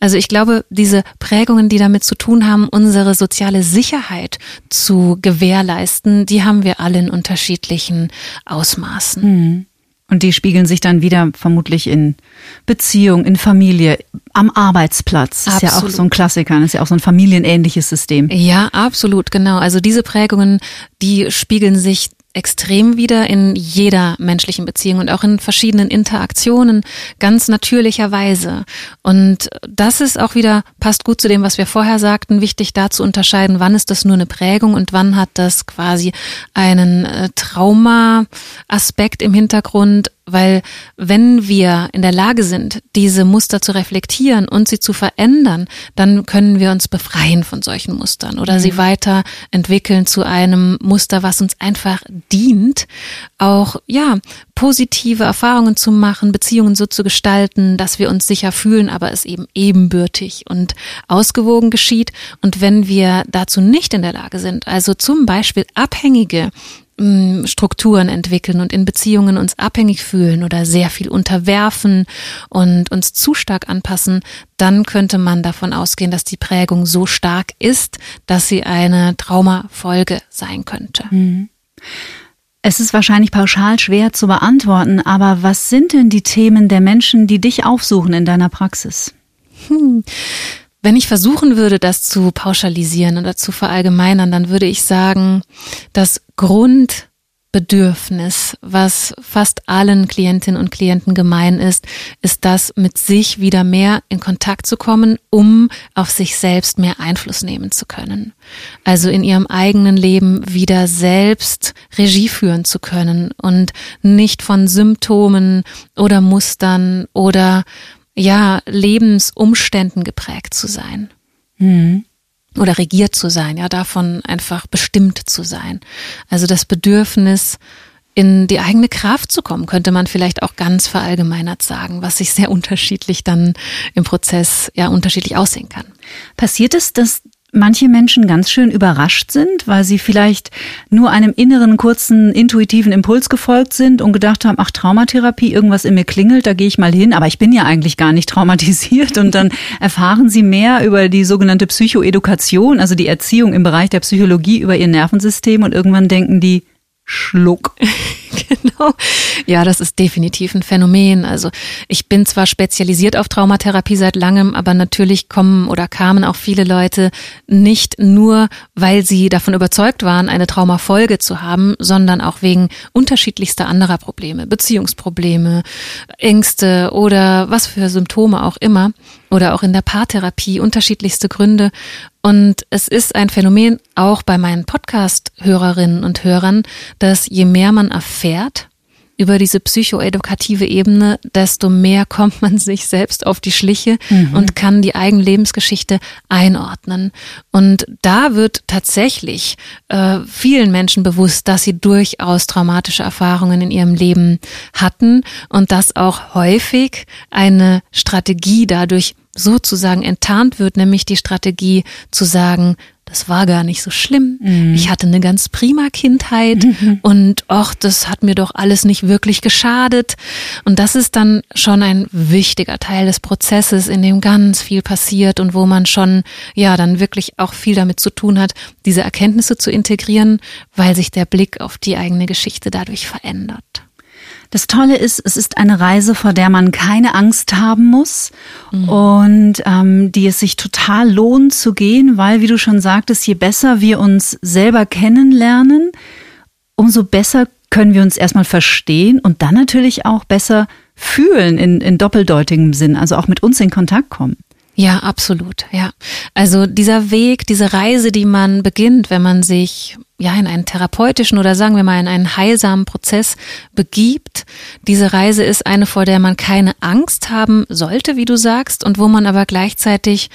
Also ich glaube, diese Prägungen, die damit zu tun haben, unsere soziale Sicherheit zu gewährleisten, die haben wir alle in unterschiedlichen Ausmaßen. Mhm. Und die spiegeln sich dann wieder vermutlich in Beziehung, in Familie, am Arbeitsplatz. Das ist ja auch so ein Klassiker, das ist ja auch so ein familienähnliches System. Ja, absolut, genau. Also diese Prägungen, die spiegeln sich extrem wieder in jeder menschlichen Beziehung und auch in verschiedenen Interaktionen ganz natürlicherweise. Und das ist auch wieder, passt gut zu dem, was wir vorher sagten, wichtig da zu unterscheiden, wann ist das nur eine Prägung und wann hat das quasi einen äh, Trauma-Aspekt im Hintergrund weil wenn wir in der Lage sind, diese Muster zu reflektieren und sie zu verändern, dann können wir uns befreien von solchen Mustern oder mhm. sie weiterentwickeln zu einem Muster, was uns einfach dient, auch ja positive Erfahrungen zu machen, Beziehungen so zu gestalten, dass wir uns sicher fühlen, aber es eben ebenbürtig und ausgewogen geschieht. Und wenn wir dazu nicht in der Lage sind, also zum Beispiel abhängige Strukturen entwickeln und in Beziehungen uns abhängig fühlen oder sehr viel unterwerfen und uns zu stark anpassen, dann könnte man davon ausgehen, dass die Prägung so stark ist, dass sie eine Traumafolge sein könnte. Mhm. Es ist wahrscheinlich pauschal schwer zu beantworten, aber was sind denn die Themen der Menschen, die dich aufsuchen in deiner Praxis? Hm. Wenn ich versuchen würde, das zu pauschalisieren oder zu verallgemeinern, dann würde ich sagen, das Grund Bedürfnis, was fast allen Klientinnen und Klienten gemein ist, ist das, mit sich wieder mehr in Kontakt zu kommen, um auf sich selbst mehr Einfluss nehmen zu können. Also in ihrem eigenen Leben wieder selbst Regie führen zu können und nicht von Symptomen oder Mustern oder ja, Lebensumständen geprägt zu sein. Mhm oder regiert zu sein, ja, davon einfach bestimmt zu sein. Also das Bedürfnis, in die eigene Kraft zu kommen, könnte man vielleicht auch ganz verallgemeinert sagen, was sich sehr unterschiedlich dann im Prozess ja unterschiedlich aussehen kann. Passiert es, dass manche Menschen ganz schön überrascht sind, weil sie vielleicht nur einem inneren, kurzen, intuitiven Impuls gefolgt sind und gedacht haben, ach, Traumatherapie, irgendwas in mir klingelt, da gehe ich mal hin, aber ich bin ja eigentlich gar nicht traumatisiert. Und dann erfahren sie mehr über die sogenannte Psychoedukation, also die Erziehung im Bereich der Psychologie über ihr Nervensystem. Und irgendwann denken die, Schluck. genau. Ja, das ist definitiv ein Phänomen. Also ich bin zwar spezialisiert auf Traumatherapie seit langem, aber natürlich kommen oder kamen auch viele Leute nicht nur, weil sie davon überzeugt waren, eine Traumafolge zu haben, sondern auch wegen unterschiedlichster anderer Probleme, Beziehungsprobleme, Ängste oder was für Symptome auch immer oder auch in der Paartherapie unterschiedlichste Gründe. Und es ist ein Phänomen auch bei meinen Podcast-Hörerinnen und Hörern, dass je mehr man erfährt über diese psychoedukative Ebene, desto mehr kommt man sich selbst auf die Schliche mhm. und kann die eigene Lebensgeschichte einordnen. Und da wird tatsächlich äh, vielen Menschen bewusst, dass sie durchaus traumatische Erfahrungen in ihrem Leben hatten und dass auch häufig eine Strategie dadurch sozusagen enttarnt wird, nämlich die Strategie zu sagen, das war gar nicht so schlimm. Mhm. Ich hatte eine ganz prima Kindheit mhm. und ach, das hat mir doch alles nicht wirklich geschadet. Und das ist dann schon ein wichtiger Teil des Prozesses, in dem ganz viel passiert und wo man schon, ja, dann wirklich auch viel damit zu tun hat, diese Erkenntnisse zu integrieren, weil sich der Blick auf die eigene Geschichte dadurch verändert. Das Tolle ist, es ist eine Reise, vor der man keine Angst haben muss mhm. und ähm, die es sich total lohnt zu gehen, weil, wie du schon sagtest, je besser wir uns selber kennenlernen, umso besser können wir uns erstmal verstehen und dann natürlich auch besser fühlen in, in doppeldeutigem Sinn, also auch mit uns in Kontakt kommen. Ja, absolut, ja. Also dieser Weg, diese Reise, die man beginnt, wenn man sich ja in einen therapeutischen oder sagen wir mal in einen heilsamen Prozess begibt, diese Reise ist eine, vor der man keine Angst haben sollte, wie du sagst, und wo man aber gleichzeitig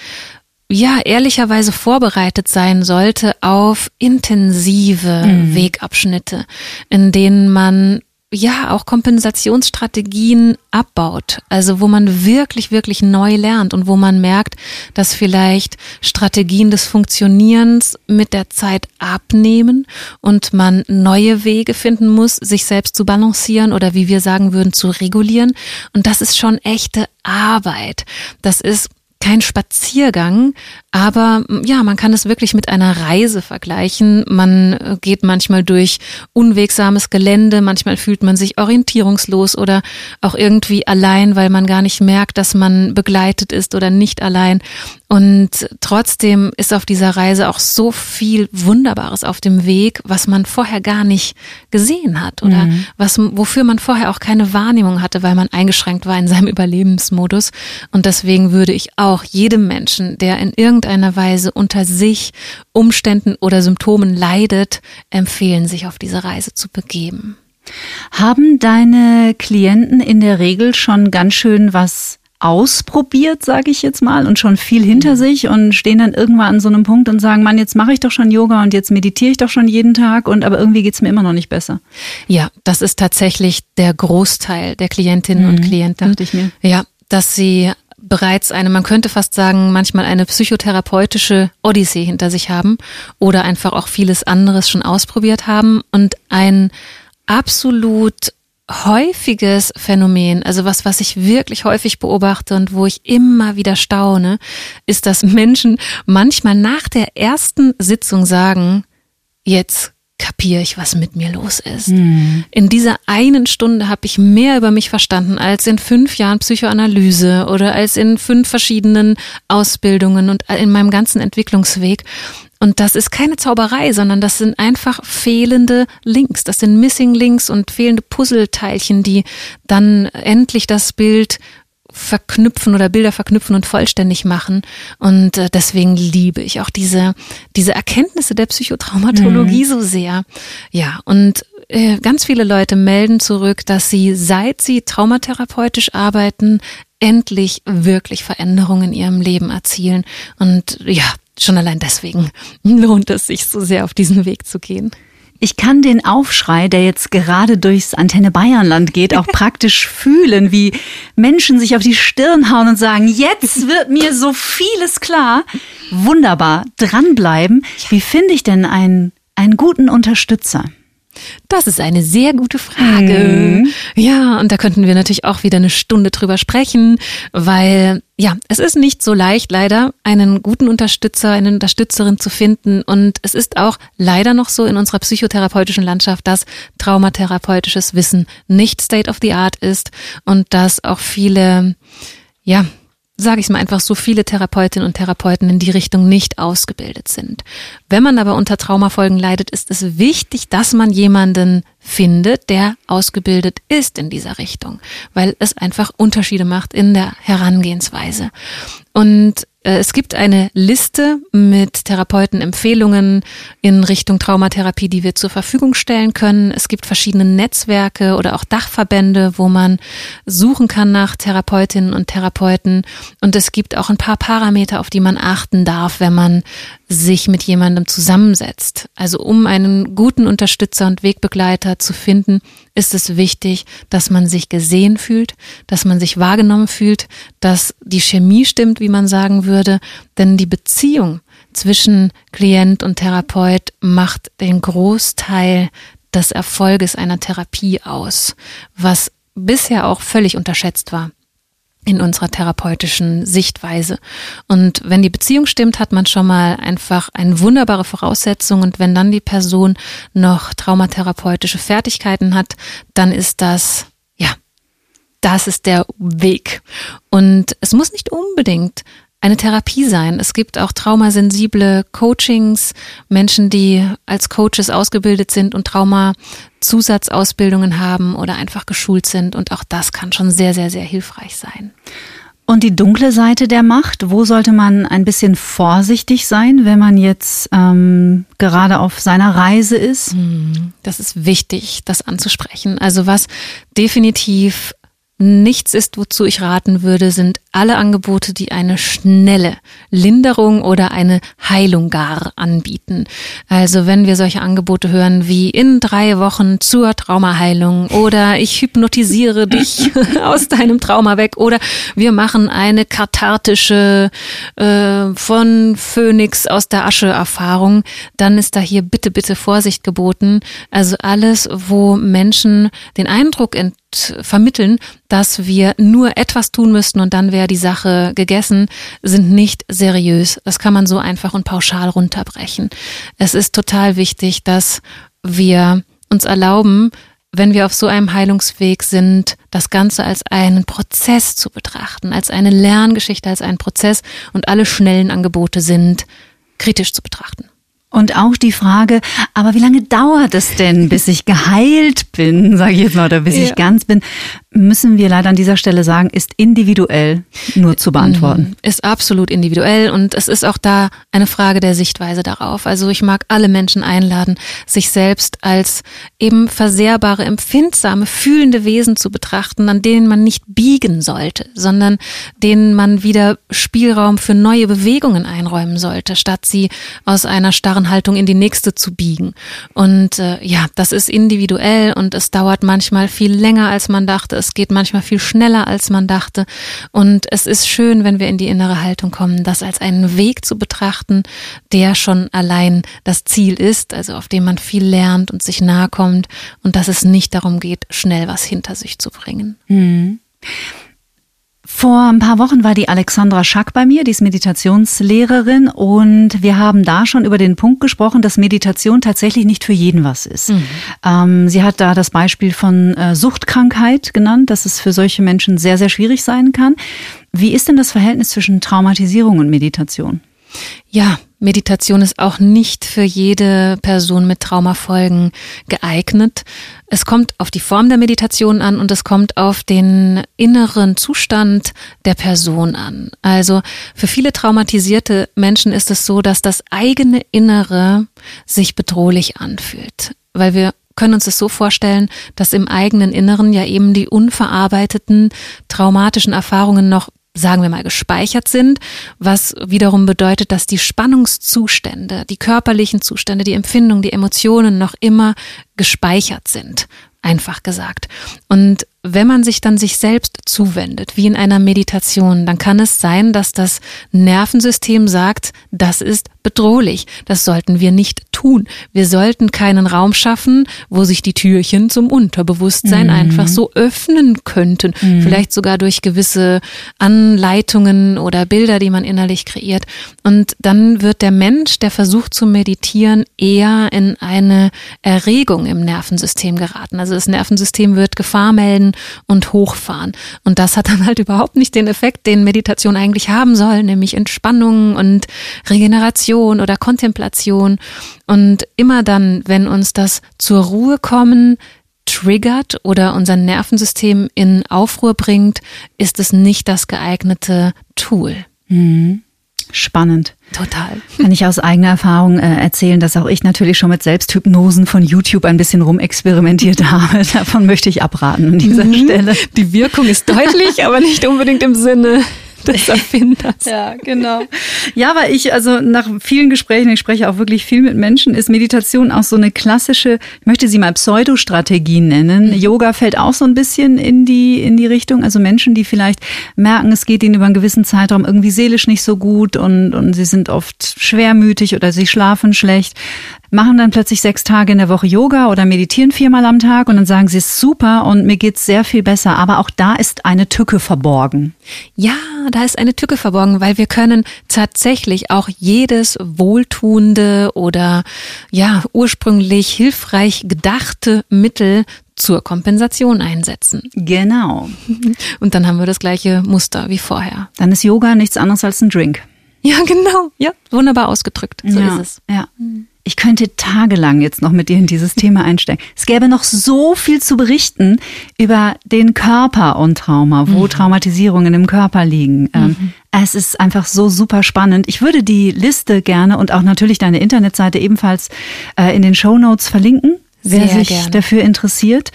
ja, ehrlicherweise vorbereitet sein sollte auf intensive mhm. Wegabschnitte, in denen man ja auch Kompensationsstrategien abbaut. Also wo man wirklich, wirklich neu lernt und wo man merkt, dass vielleicht Strategien des Funktionierens mit der Zeit abnehmen und man neue Wege finden muss, sich selbst zu balancieren oder wie wir sagen würden, zu regulieren. Und das ist schon echte Arbeit. Das ist kein Spaziergang, aber ja, man kann es wirklich mit einer Reise vergleichen. Man äh, geht manchmal durch unwegsames Gelände, manchmal fühlt man sich orientierungslos oder auch irgendwie allein, weil man gar nicht merkt, dass man begleitet ist oder nicht allein. Und trotzdem ist auf dieser Reise auch so viel Wunderbares auf dem Weg, was man vorher gar nicht gesehen hat oder mhm. was, wofür man vorher auch keine Wahrnehmung hatte, weil man eingeschränkt war in seinem Überlebensmodus. Und deswegen würde ich auch jedem Menschen, der in irgendeiner Weise unter sich Umständen oder Symptomen leidet, empfehlen, sich auf diese Reise zu begeben. Haben deine Klienten in der Regel schon ganz schön was ausprobiert, sage ich jetzt mal, und schon viel hinter sich und stehen dann irgendwann an so einem Punkt und sagen, Mann, jetzt mache ich doch schon Yoga und jetzt meditiere ich doch schon jeden Tag und aber irgendwie geht's mir immer noch nicht besser. Ja, das ist tatsächlich der Großteil der Klientinnen mhm, und Klienten. Dachte ich mir. Ja, dass sie bereits eine, man könnte fast sagen, manchmal eine psychotherapeutische Odyssee hinter sich haben oder einfach auch vieles anderes schon ausprobiert haben. Und ein absolut häufiges Phänomen, also was, was ich wirklich häufig beobachte und wo ich immer wieder staune, ist, dass Menschen manchmal nach der ersten Sitzung sagen, jetzt kapiere ich, was mit mir los ist. Mhm. In dieser einen Stunde habe ich mehr über mich verstanden als in fünf Jahren Psychoanalyse oder als in fünf verschiedenen Ausbildungen und in meinem ganzen Entwicklungsweg. Und das ist keine Zauberei, sondern das sind einfach fehlende Links. Das sind Missing Links und fehlende Puzzleteilchen, die dann endlich das Bild verknüpfen oder Bilder verknüpfen und vollständig machen. Und äh, deswegen liebe ich auch diese, diese Erkenntnisse der Psychotraumatologie mhm. so sehr. Ja, und äh, ganz viele Leute melden zurück, dass sie, seit sie traumatherapeutisch arbeiten, endlich wirklich Veränderungen in ihrem Leben erzielen. Und ja, schon allein deswegen lohnt es sich so sehr auf diesen Weg zu gehen. Ich kann den Aufschrei, der jetzt gerade durchs Antenne Bayernland geht, auch praktisch fühlen, wie Menschen sich auf die Stirn hauen und sagen, jetzt wird mir so vieles klar. Wunderbar, dranbleiben. Wie finde ich denn einen, einen guten Unterstützer? Das ist eine sehr gute Frage. Mhm. Ja, und da könnten wir natürlich auch wieder eine Stunde drüber sprechen, weil ja, es ist nicht so leicht, leider einen guten Unterstützer, eine Unterstützerin zu finden. Und es ist auch leider noch so in unserer psychotherapeutischen Landschaft, dass traumatherapeutisches Wissen nicht State of the Art ist und dass auch viele ja, sage ich mal einfach, so viele Therapeutinnen und Therapeuten in die Richtung nicht ausgebildet sind. Wenn man aber unter Traumafolgen leidet, ist es wichtig, dass man jemanden findet, der ausgebildet ist in dieser Richtung, weil es einfach Unterschiede macht in der Herangehensweise. Und es gibt eine Liste mit Therapeutenempfehlungen in Richtung Traumatherapie, die wir zur Verfügung stellen können. Es gibt verschiedene Netzwerke oder auch Dachverbände, wo man suchen kann nach Therapeutinnen und Therapeuten. Und es gibt auch ein paar Parameter, auf die man achten darf, wenn man sich mit jemandem zusammensetzt. Also um einen guten Unterstützer und Wegbegleiter zu finden, ist es wichtig, dass man sich gesehen fühlt, dass man sich wahrgenommen fühlt, dass die Chemie stimmt, wie man sagen würde, denn die Beziehung zwischen Klient und Therapeut macht den Großteil des Erfolges einer Therapie aus, was bisher auch völlig unterschätzt war in unserer therapeutischen Sichtweise. Und wenn die Beziehung stimmt, hat man schon mal einfach eine wunderbare Voraussetzung. Und wenn dann die Person noch traumatherapeutische Fertigkeiten hat, dann ist das, ja, das ist der Weg. Und es muss nicht unbedingt eine Therapie sein. Es gibt auch traumasensible Coachings, Menschen, die als Coaches ausgebildet sind und Trauma-Zusatzausbildungen haben oder einfach geschult sind. Und auch das kann schon sehr, sehr, sehr hilfreich sein. Und die dunkle Seite der Macht, wo sollte man ein bisschen vorsichtig sein, wenn man jetzt ähm, gerade auf seiner Reise ist? Hm, das ist wichtig, das anzusprechen. Also was definitiv nichts ist, wozu ich raten würde, sind alle Angebote, die eine schnelle Linderung oder eine Heilung gar anbieten. Also wenn wir solche Angebote hören wie in drei Wochen zur Traumaheilung oder ich hypnotisiere dich aus deinem Trauma weg oder wir machen eine kathartische äh, von Phönix aus der Asche Erfahrung, dann ist da hier bitte, bitte Vorsicht geboten. Also alles, wo Menschen den Eindruck ent vermitteln, dass wir nur etwas tun müssten und dann wäre die Sache gegessen, sind nicht seriös. Das kann man so einfach und pauschal runterbrechen. Es ist total wichtig, dass wir uns erlauben, wenn wir auf so einem Heilungsweg sind, das Ganze als einen Prozess zu betrachten, als eine Lerngeschichte, als einen Prozess und alle schnellen Angebote sind kritisch zu betrachten. Und auch die Frage, aber wie lange dauert es denn, bis ich geheilt bin, sage ich jetzt mal, oder bis ja. ich ganz bin? müssen wir leider an dieser Stelle sagen, ist individuell nur zu beantworten. Mhm. Ist absolut individuell und es ist auch da eine Frage der Sichtweise darauf. Also ich mag alle Menschen einladen, sich selbst als eben versehrbare, empfindsame, fühlende Wesen zu betrachten, an denen man nicht biegen sollte, sondern denen man wieder Spielraum für neue Bewegungen einräumen sollte, statt sie aus einer starren Haltung in die nächste zu biegen. Und äh, ja, das ist individuell und es dauert manchmal viel länger, als man dachte es geht manchmal viel schneller, als man dachte. Und es ist schön, wenn wir in die innere Haltung kommen, das als einen Weg zu betrachten, der schon allein das Ziel ist, also auf dem man viel lernt und sich nahe kommt und dass es nicht darum geht, schnell was hinter sich zu bringen. Mhm. Vor ein paar Wochen war die Alexandra Schack bei mir, die ist Meditationslehrerin und wir haben da schon über den Punkt gesprochen, dass Meditation tatsächlich nicht für jeden was ist. Mhm. Ähm, sie hat da das Beispiel von äh, Suchtkrankheit genannt, dass es für solche Menschen sehr, sehr schwierig sein kann. Wie ist denn das Verhältnis zwischen Traumatisierung und Meditation? Ja, Meditation ist auch nicht für jede Person mit Traumafolgen geeignet. Es kommt auf die Form der Meditation an und es kommt auf den inneren Zustand der Person an. Also für viele traumatisierte Menschen ist es so, dass das eigene Innere sich bedrohlich anfühlt, weil wir können uns das so vorstellen, dass im eigenen Inneren ja eben die unverarbeiteten traumatischen Erfahrungen noch sagen wir mal, gespeichert sind, was wiederum bedeutet, dass die Spannungszustände, die körperlichen Zustände, die Empfindungen, die Emotionen noch immer gespeichert sind, einfach gesagt. Und wenn man sich dann sich selbst zuwendet, wie in einer Meditation, dann kann es sein, dass das Nervensystem sagt, das ist bedrohlich, das sollten wir nicht tun. Wir sollten keinen Raum schaffen, wo sich die Türchen zum Unterbewusstsein mhm. einfach so öffnen könnten, mhm. vielleicht sogar durch gewisse Anleitungen oder Bilder, die man innerlich kreiert. Und dann wird der Mensch, der versucht zu meditieren, eher in eine Erregung im Nervensystem geraten. Also das Nervensystem wird Gefahr melden, und hochfahren. Und das hat dann halt überhaupt nicht den Effekt, den Meditation eigentlich haben soll, nämlich Entspannung und Regeneration oder Kontemplation. Und immer dann, wenn uns das zur Ruhe kommen, triggert oder unser Nervensystem in Aufruhr bringt, ist es nicht das geeignete Tool. Mhm. Spannend. Total. Kann ich aus eigener Erfahrung äh, erzählen, dass auch ich natürlich schon mit Selbsthypnosen von YouTube ein bisschen rumexperimentiert habe. Davon möchte ich abraten an dieser mhm. Stelle. Die Wirkung ist deutlich, aber nicht unbedingt im Sinne des Erfinders. Ja, genau. Ja, weil ich, also nach vielen Gesprächen, ich spreche auch wirklich viel mit Menschen, ist Meditation auch so eine klassische, ich möchte sie mal Pseudostrategie nennen. Mhm. Yoga fällt auch so ein bisschen in die, in die Richtung. Also Menschen, die vielleicht merken, es geht ihnen über einen gewissen Zeitraum irgendwie seelisch nicht so gut und, und sie sind oft schwermütig oder sie schlafen schlecht machen dann plötzlich sechs Tage in der Woche Yoga oder meditieren viermal am Tag und dann sagen sie, es ist super und mir geht's sehr viel besser. Aber auch da ist eine Tücke verborgen. Ja, da ist eine Tücke verborgen, weil wir können tatsächlich auch jedes wohltuende oder ja, ursprünglich hilfreich gedachte Mittel zur Kompensation einsetzen. Genau. Und dann haben wir das gleiche Muster wie vorher. Dann ist Yoga nichts anderes als ein Drink. Ja, genau. Ja, wunderbar ausgedrückt. So ja, ist es. Ja. Mhm. Ich könnte tagelang jetzt noch mit dir in dieses Thema einsteigen. Es gäbe noch so viel zu berichten über den Körper und Trauma, wo mhm. Traumatisierungen im Körper liegen. Ähm, mhm. Es ist einfach so super spannend. Ich würde die Liste gerne und auch natürlich deine Internetseite ebenfalls äh, in den Show Notes verlinken, wer Sehr sich gerne. dafür interessiert.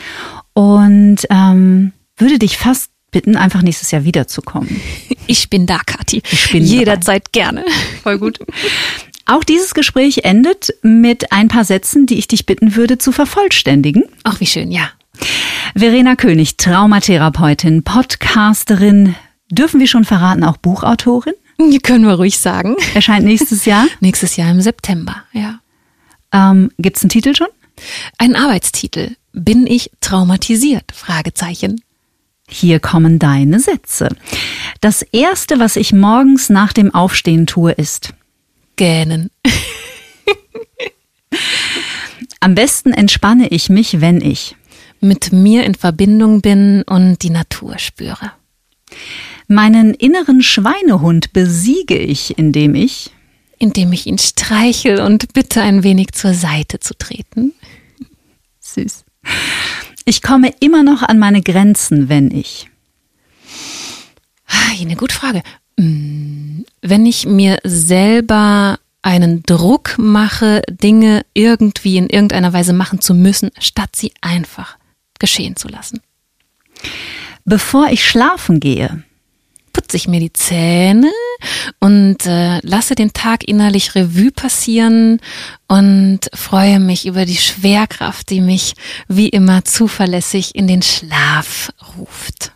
Und ähm, würde dich fast bitten, einfach nächstes Jahr wiederzukommen. Ich bin da, Kathi. Ich bin jederzeit dabei. gerne. Voll gut. Auch dieses Gespräch endet mit ein paar Sätzen, die ich dich bitten würde zu vervollständigen. Ach, wie schön, ja. Verena König, Traumatherapeutin, Podcasterin, dürfen wir schon verraten, auch Buchautorin? Die können wir ruhig sagen. Erscheint nächstes Jahr? nächstes Jahr im September, ja. Ähm, Gibt es einen Titel schon? Ein Arbeitstitel. Bin ich traumatisiert? Fragezeichen. Hier kommen deine Sätze. Das erste, was ich morgens nach dem Aufstehen tue, ist gähnen. Am besten entspanne ich mich, wenn ich mit mir in Verbindung bin und die Natur spüre. Meinen inneren Schweinehund besiege ich, indem ich indem ich ihn streichel und bitte ein wenig zur Seite zu treten. Süß. Ich komme immer noch an meine Grenzen, wenn ich. Ah, eine gute Frage. Hm, wenn ich mir selber einen Druck mache, Dinge irgendwie in irgendeiner Weise machen zu müssen, statt sie einfach geschehen zu lassen. Bevor ich schlafen gehe, putze ich mir die Zähne und äh, lasse den Tag innerlich Revue passieren und freue mich über die Schwerkraft, die mich wie immer zuverlässig in den Schlaf ruft.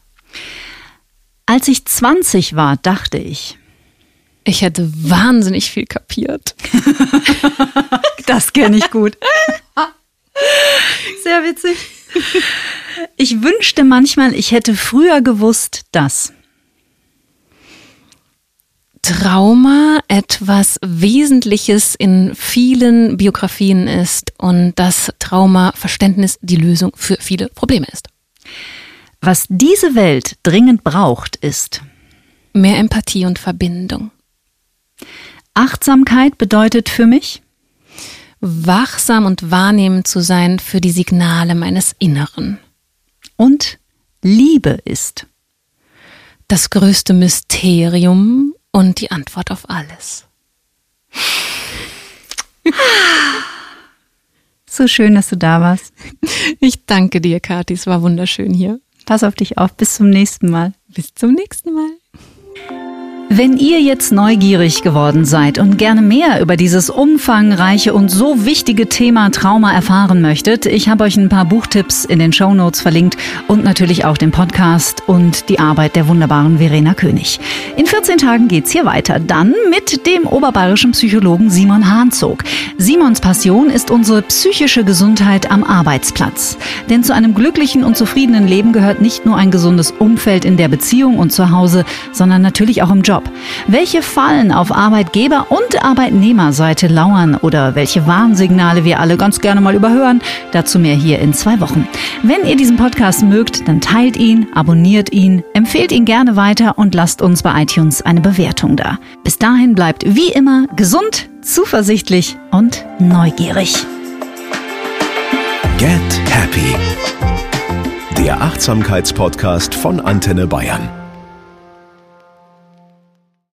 Als ich 20 war, dachte ich, ich hätte wahnsinnig viel kapiert. das kenne ich gut. Sehr witzig. Ich wünschte manchmal, ich hätte früher gewusst, dass Trauma etwas Wesentliches in vielen Biografien ist und dass Traumaverständnis die Lösung für viele Probleme ist. Was diese Welt dringend braucht, ist mehr Empathie und Verbindung. Achtsamkeit bedeutet für mich? Wachsam und wahrnehmend zu sein für die Signale meines Inneren. Und Liebe ist? Das größte Mysterium und die Antwort auf alles. So schön, dass du da warst. Ich danke dir, Kathi. Es war wunderschön hier. Pass auf dich auf. Bis zum nächsten Mal. Bis zum nächsten Mal. Wenn ihr jetzt neugierig geworden seid und gerne mehr über dieses umfangreiche und so wichtige Thema Trauma erfahren möchtet, ich habe euch ein paar Buchtipps in den Show Notes verlinkt und natürlich auch den Podcast und die Arbeit der wunderbaren Verena König. In 14 Tagen geht's hier weiter, dann mit dem oberbayerischen Psychologen Simon Hahnzog. Simons Passion ist unsere psychische Gesundheit am Arbeitsplatz. Denn zu einem glücklichen und zufriedenen Leben gehört nicht nur ein gesundes Umfeld in der Beziehung und zu Hause, sondern natürlich auch im Job. Job. Welche Fallen auf Arbeitgeber- und Arbeitnehmerseite lauern oder welche Warnsignale wir alle ganz gerne mal überhören, dazu mehr hier in zwei Wochen. Wenn ihr diesen Podcast mögt, dann teilt ihn, abonniert ihn, empfehlt ihn gerne weiter und lasst uns bei iTunes eine Bewertung da. Bis dahin bleibt wie immer gesund, zuversichtlich und neugierig. Get Happy. Der Achtsamkeitspodcast von Antenne Bayern.